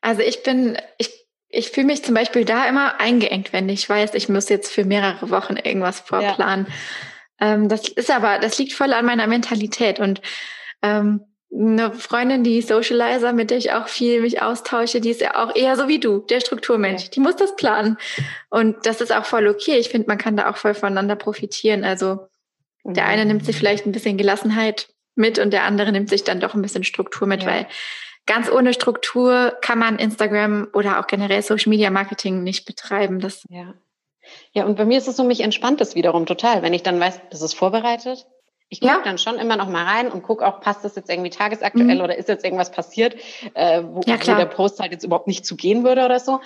Also ich bin, ich, ich fühle mich zum Beispiel da immer eingeengt, wenn ich weiß, ich muss jetzt für mehrere Wochen irgendwas vorplanen. Ja. Ähm, das ist aber, das liegt voll an meiner Mentalität und ähm, eine Freundin, die Socializer, mit der ich auch viel mich austausche, die ist ja auch eher so wie du, der Strukturmensch. Ja. Die muss das planen. Und das ist auch voll okay. Ich finde, man kann da auch voll voneinander profitieren. Also mhm. der eine nimmt sich vielleicht ein bisschen Gelassenheit mit und der andere nimmt sich dann doch ein bisschen Struktur mit, ja. weil ganz ohne Struktur kann man Instagram oder auch generell Social Media Marketing nicht betreiben. Das ja. Ja, und bei mir ist es so, mich entspannt es wiederum total, wenn ich dann weiß, das ist vorbereitet, ich gucke ja. dann schon immer noch mal rein und gucke auch, passt das jetzt irgendwie tagesaktuell mhm. oder ist jetzt irgendwas passiert, äh, wo, ja, wo, der Post halt jetzt überhaupt nicht zu gehen würde oder so.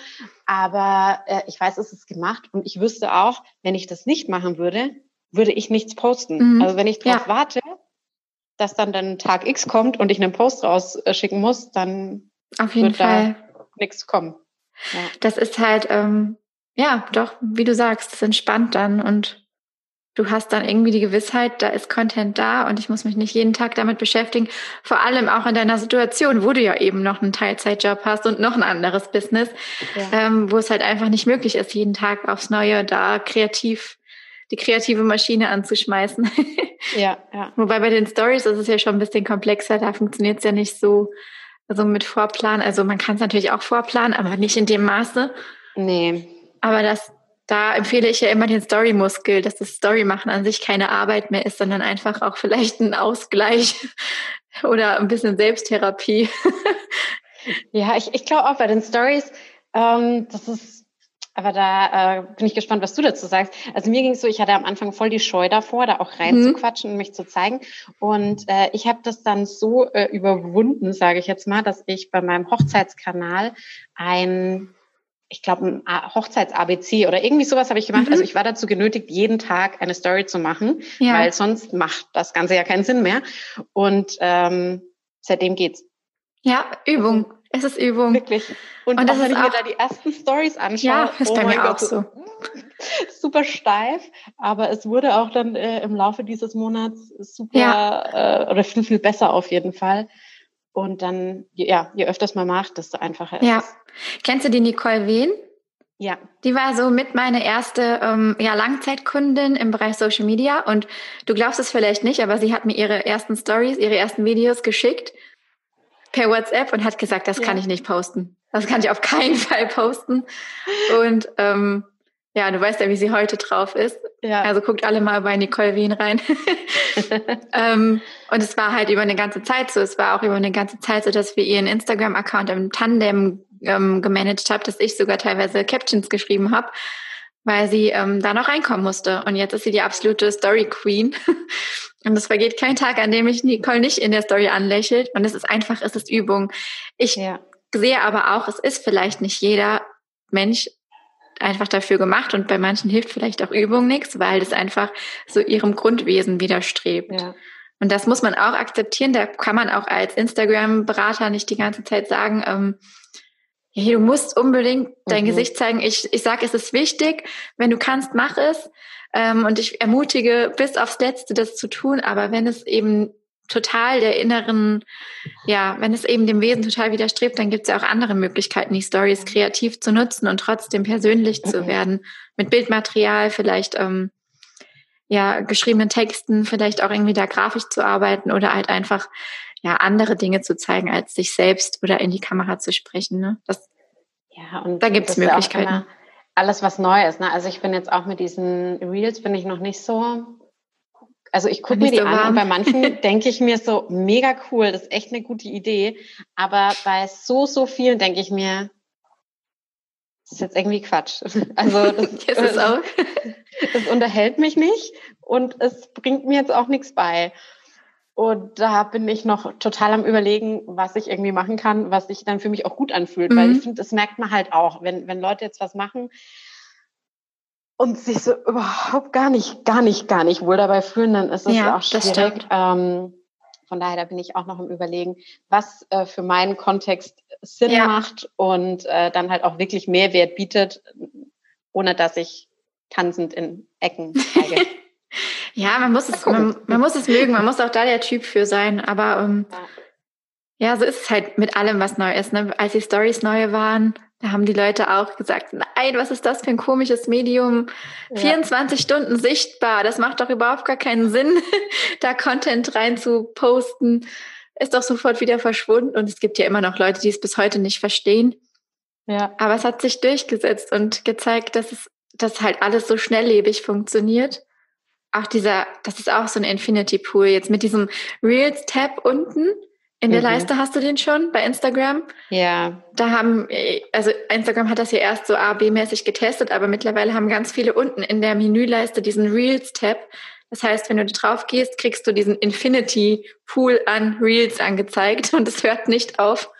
Aber äh, ich weiß, es ist gemacht und ich wüsste auch, wenn ich das nicht machen würde, würde ich nichts posten. Mhm. Also wenn ich darauf ja. warte, dass dann dann Tag X kommt und ich einen Post rausschicken muss, dann Auf jeden wird Fall. da nichts kommen. Ja. Das ist halt, ähm, ja, doch, wie du sagst, das entspannt dann und du hast dann irgendwie die Gewissheit, da ist Content da und ich muss mich nicht jeden Tag damit beschäftigen. Vor allem auch in deiner Situation, wo du ja eben noch einen Teilzeitjob hast und noch ein anderes Business, ja. ähm, wo es halt einfach nicht möglich ist, jeden Tag aufs Neue da kreativ die kreative Maschine anzuschmeißen. (laughs) ja, ja. Wobei bei den Stories ist es ja schon ein bisschen komplexer, da funktioniert es ja nicht so, also mit Vorplan. Also man kann es natürlich auch vorplanen, aber nicht in dem Maße. Nee. Aber das da empfehle ich ja immer den Story-Muskel, dass das Story-Machen an sich keine Arbeit mehr ist, sondern einfach auch vielleicht ein Ausgleich (laughs) oder ein bisschen Selbsttherapie. (laughs) ja, ich, ich glaube auch bei den Stories, ähm, das ist, aber da äh, bin ich gespannt, was du dazu sagst. Also mir ging es so, ich hatte am Anfang voll die Scheu davor, da auch reinzuquatschen mhm. und mich zu zeigen. Und äh, ich habe das dann so äh, überwunden, sage ich jetzt mal, dass ich bei meinem Hochzeitskanal ein ich glaube, ein Hochzeits-ABC oder irgendwie sowas habe ich gemacht. Mhm. Also ich war dazu genötigt, jeden Tag eine Story zu machen, ja. weil sonst macht das Ganze ja keinen Sinn mehr. Und ähm, seitdem geht's. Ja, Übung. Es ist Übung. Wirklich. Und, Und auch, wenn ich mir da die ersten Stories anschaue, ja, ist oh bei mir Gott, auch so. (laughs) Super steif, aber es wurde auch dann äh, im Laufe dieses Monats super ja. äh, oder viel, viel besser auf jeden Fall. Und dann, ja, je öfters man macht, desto einfacher ist ja. es. Kennst du die Nicole Wehn? Ja. Die war so mit meine erste ähm, ja, Langzeitkundin im Bereich Social Media. Und du glaubst es vielleicht nicht, aber sie hat mir ihre ersten Stories, ihre ersten Videos geschickt per WhatsApp und hat gesagt, das ja. kann ich nicht posten. Das kann ich auf keinen (laughs) Fall posten. Und ähm, ja, du weißt ja, wie sie heute drauf ist. Ja. Also guckt alle mal bei Nicole Wien rein. (laughs) ähm, und es war halt über eine ganze Zeit so. Es war auch über eine ganze Zeit so, dass wir ihren Instagram-Account im Tandem ähm, gemanagt haben, dass ich sogar teilweise Captions geschrieben habe, weil sie ähm, da noch reinkommen musste. Und jetzt ist sie die absolute Story Queen. (laughs) und es vergeht kein Tag, an dem ich Nicole nicht in der Story anlächelt. Und es ist einfach, es ist Übung. Ich ja. sehe aber auch, es ist vielleicht nicht jeder Mensch einfach dafür gemacht und bei manchen hilft vielleicht auch Übung nichts, weil das einfach so ihrem Grundwesen widerstrebt. Ja. Und das muss man auch akzeptieren. Da kann man auch als Instagram-Berater nicht die ganze Zeit sagen, ähm, hey, du musst unbedingt dein mhm. Gesicht zeigen. Ich, ich sage, es ist wichtig. Wenn du kannst, mach es. Ähm, und ich ermutige bis aufs Letzte, das zu tun. Aber wenn es eben total der inneren, ja, wenn es eben dem Wesen total widerstrebt, dann gibt es ja auch andere Möglichkeiten, die Stories kreativ zu nutzen und trotzdem persönlich zu werden. Mit Bildmaterial, vielleicht ähm, ja, geschriebenen Texten, vielleicht auch irgendwie da grafisch zu arbeiten oder halt einfach ja andere Dinge zu zeigen, als sich selbst oder in die Kamera zu sprechen. Ne? Das Ja, und da gibt es Möglichkeiten. alles, was neu ist. Ne? Also ich bin jetzt auch mit diesen Reels bin ich noch nicht so. Also ich gucke mir die so an und bei manchen (laughs) denke ich mir so, mega cool, das ist echt eine gute Idee. Aber bei so, so vielen denke ich mir, das ist jetzt irgendwie Quatsch. (laughs) Also das, (laughs) das, auch. das unterhält mich nicht und es bringt mir jetzt auch nichts bei. Und da bin ich noch total am überlegen, was ich irgendwie machen kann, was sich dann für mich auch gut anfühlt. Mhm. Weil ich finde, das merkt man halt auch, wenn, wenn Leute jetzt was machen und sich so überhaupt gar nicht, gar nicht, gar nicht wohl dabei fühlen, dann ist es ja, auch schwierig. Ähm, von daher, da bin ich auch noch im Überlegen, was äh, für meinen Kontext Sinn ja. macht und äh, dann halt auch wirklich Mehrwert bietet, ohne dass ich tanzend in Ecken zeige. (laughs) Ja, man muss es, man, man, muss es mögen, man muss auch da der Typ für sein. Aber ähm, ja. ja. so ist es halt mit allem, was neu ist. Ne? Als die Stories neu waren, da haben die Leute auch gesagt, nein, was ist das für ein komisches Medium? Ja. 24 Stunden sichtbar, das macht doch überhaupt gar keinen Sinn, (laughs) da Content rein zu posten. Ist doch sofort wieder verschwunden. Und es gibt ja immer noch Leute, die es bis heute nicht verstehen. Ja. Aber es hat sich durchgesetzt und gezeigt, dass es dass halt alles so schnelllebig funktioniert auch dieser, das ist auch so ein Infinity Pool. Jetzt mit diesem Reels-Tab unten in der mhm. Leiste hast du den schon bei Instagram? Ja. Da haben, also Instagram hat das ja erst so A, B-mäßig getestet, aber mittlerweile haben ganz viele unten in der Menüleiste diesen Reels-Tab. Das heißt, wenn du drauf gehst, kriegst du diesen Infinity Pool an Reels angezeigt und es hört nicht auf.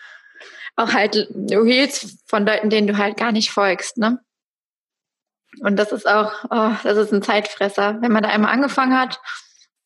Auch halt Reels von Leuten, denen du halt gar nicht folgst, ne? Und das ist auch, oh, das ist ein Zeitfresser. Wenn man da einmal angefangen hat.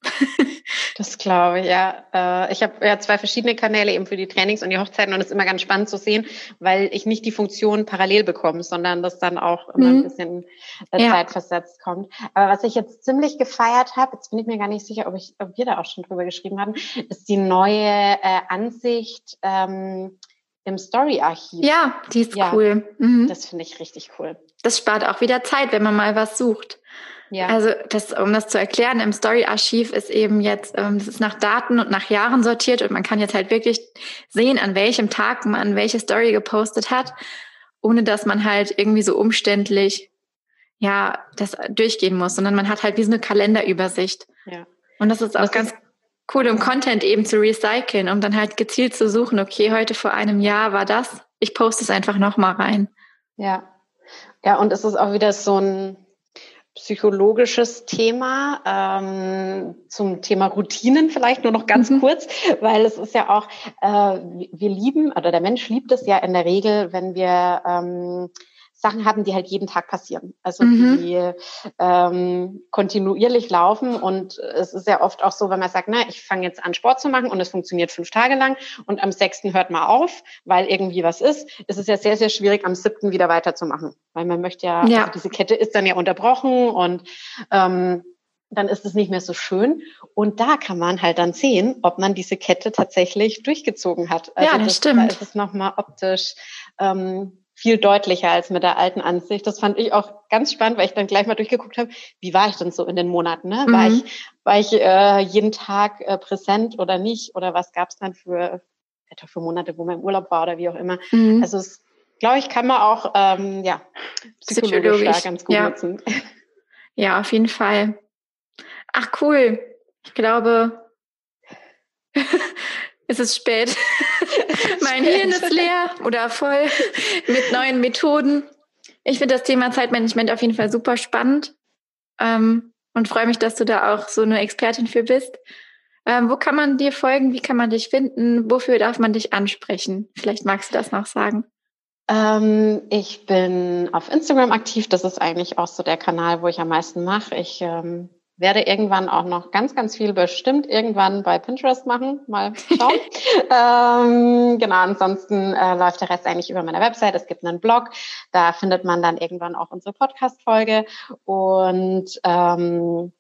(laughs) das glaube ich, ja. Äh, ich habe ja zwei verschiedene Kanäle eben für die Trainings und die Hochzeiten und es ist immer ganz spannend zu sehen, weil ich nicht die Funktion parallel bekomme, sondern das dann auch immer mhm. ein bisschen äh, ja. zeitversetzt kommt. Aber was ich jetzt ziemlich gefeiert habe, jetzt bin ich mir gar nicht sicher, ob, ich, ob wir da auch schon drüber geschrieben haben, ist die neue äh, Ansicht ähm, im Story-Archiv. Ja, die ist ja, cool. Mhm. Das finde ich richtig cool das spart auch wieder Zeit, wenn man mal was sucht. Ja. Also das, um das zu erklären, im Story-Archiv ist eben jetzt, ähm, das ist nach Daten und nach Jahren sortiert und man kann jetzt halt wirklich sehen, an welchem Tag man welche Story gepostet hat, ohne dass man halt irgendwie so umständlich ja das durchgehen muss, sondern man hat halt wie so eine Kalenderübersicht. Ja. Und das ist auch das ganz ist cool, um Content eben zu recyceln, um dann halt gezielt zu suchen, okay, heute vor einem Jahr war das, ich poste es einfach nochmal rein. Ja, ja, und es ist auch wieder so ein psychologisches Thema ähm, zum Thema Routinen vielleicht nur noch ganz mhm. kurz, weil es ist ja auch, äh, wir lieben, oder der Mensch liebt es ja in der Regel, wenn wir ähm, Sachen haben, die halt jeden Tag passieren. Also mhm. die ähm, kontinuierlich laufen. Und es ist ja oft auch so, wenn man sagt, na, ich fange jetzt an, Sport zu machen und es funktioniert fünf Tage lang und am sechsten hört man auf, weil irgendwie was ist, ist es ja sehr, sehr schwierig, am siebten wieder weiterzumachen. Weil man möchte ja, ja. Also diese Kette ist dann ja unterbrochen und ähm, dann ist es nicht mehr so schön. Und da kann man halt dann sehen, ob man diese Kette tatsächlich durchgezogen hat. Also ja, das, das stimmt. Da ist es nochmal optisch ähm, viel deutlicher als mit der alten Ansicht. Das fand ich auch ganz spannend, weil ich dann gleich mal durchgeguckt habe, wie war ich denn so in den Monaten? Ne? War mhm. ich, war ich äh, jeden Tag äh, präsent oder nicht? Oder was gab es dann für, etwa für Monate, wo man im Urlaub war oder wie auch immer? Mhm. Also es, glaube ich, kann man auch ähm, ja, psychologisch, psychologisch. ganz gut ja. nutzen. (laughs) Ja, auf jeden Fall. Ach cool. Ich glaube, (laughs) es ist spät. (laughs) mein Hirn ist leer oder voll mit neuen Methoden. Ich finde das Thema Zeitmanagement auf jeden Fall super spannend ähm, und freue mich, dass du da auch so eine Expertin für bist. Ähm, wo kann man dir folgen? Wie kann man dich finden? Wofür darf man dich ansprechen? Vielleicht magst du das noch sagen. Ähm, ich bin auf Instagram aktiv. Das ist eigentlich auch so der Kanal, wo ich am meisten mache. Ich ähm, werde irgendwann auch noch ganz, ganz viel bestimmt irgendwann bei Pinterest machen. Mal schauen. (laughs) ähm, genau, ansonsten äh, läuft der Rest eigentlich über meine Website. Es gibt einen Blog, da findet man dann irgendwann auch unsere Podcast-Folge. Und ähm,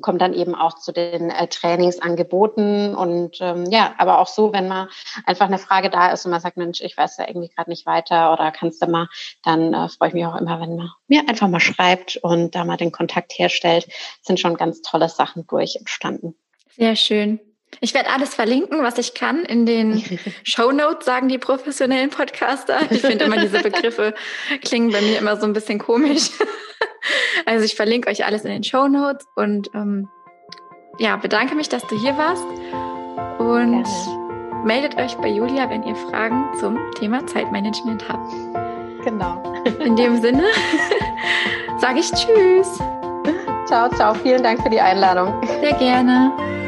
kommt dann eben auch zu den äh, Trainingsangeboten und ähm, ja, aber auch so, wenn mal einfach eine Frage da ist und man sagt, Mensch, ich weiß ja irgendwie gerade nicht weiter oder kannst du mal, dann äh, freue ich mich auch immer, wenn man mir einfach mal schreibt und da mal den Kontakt herstellt. sind schon ganz tolle Sachen durch entstanden. Sehr schön. Ich werde alles verlinken, was ich kann, in den (laughs) Show Notes, sagen die professionellen Podcaster. Ich finde immer, diese Begriffe (laughs) klingen bei mir immer so ein bisschen komisch. (laughs) Also ich verlinke euch alles in den Show Notes und ähm, ja, bedanke mich, dass du hier warst. Und Gerne. meldet euch bei Julia, wenn ihr Fragen zum Thema Zeitmanagement habt. Genau. In dem Sinne sage ich Tschüss. Ciao, ciao. Vielen Dank für die Einladung. Sehr gerne.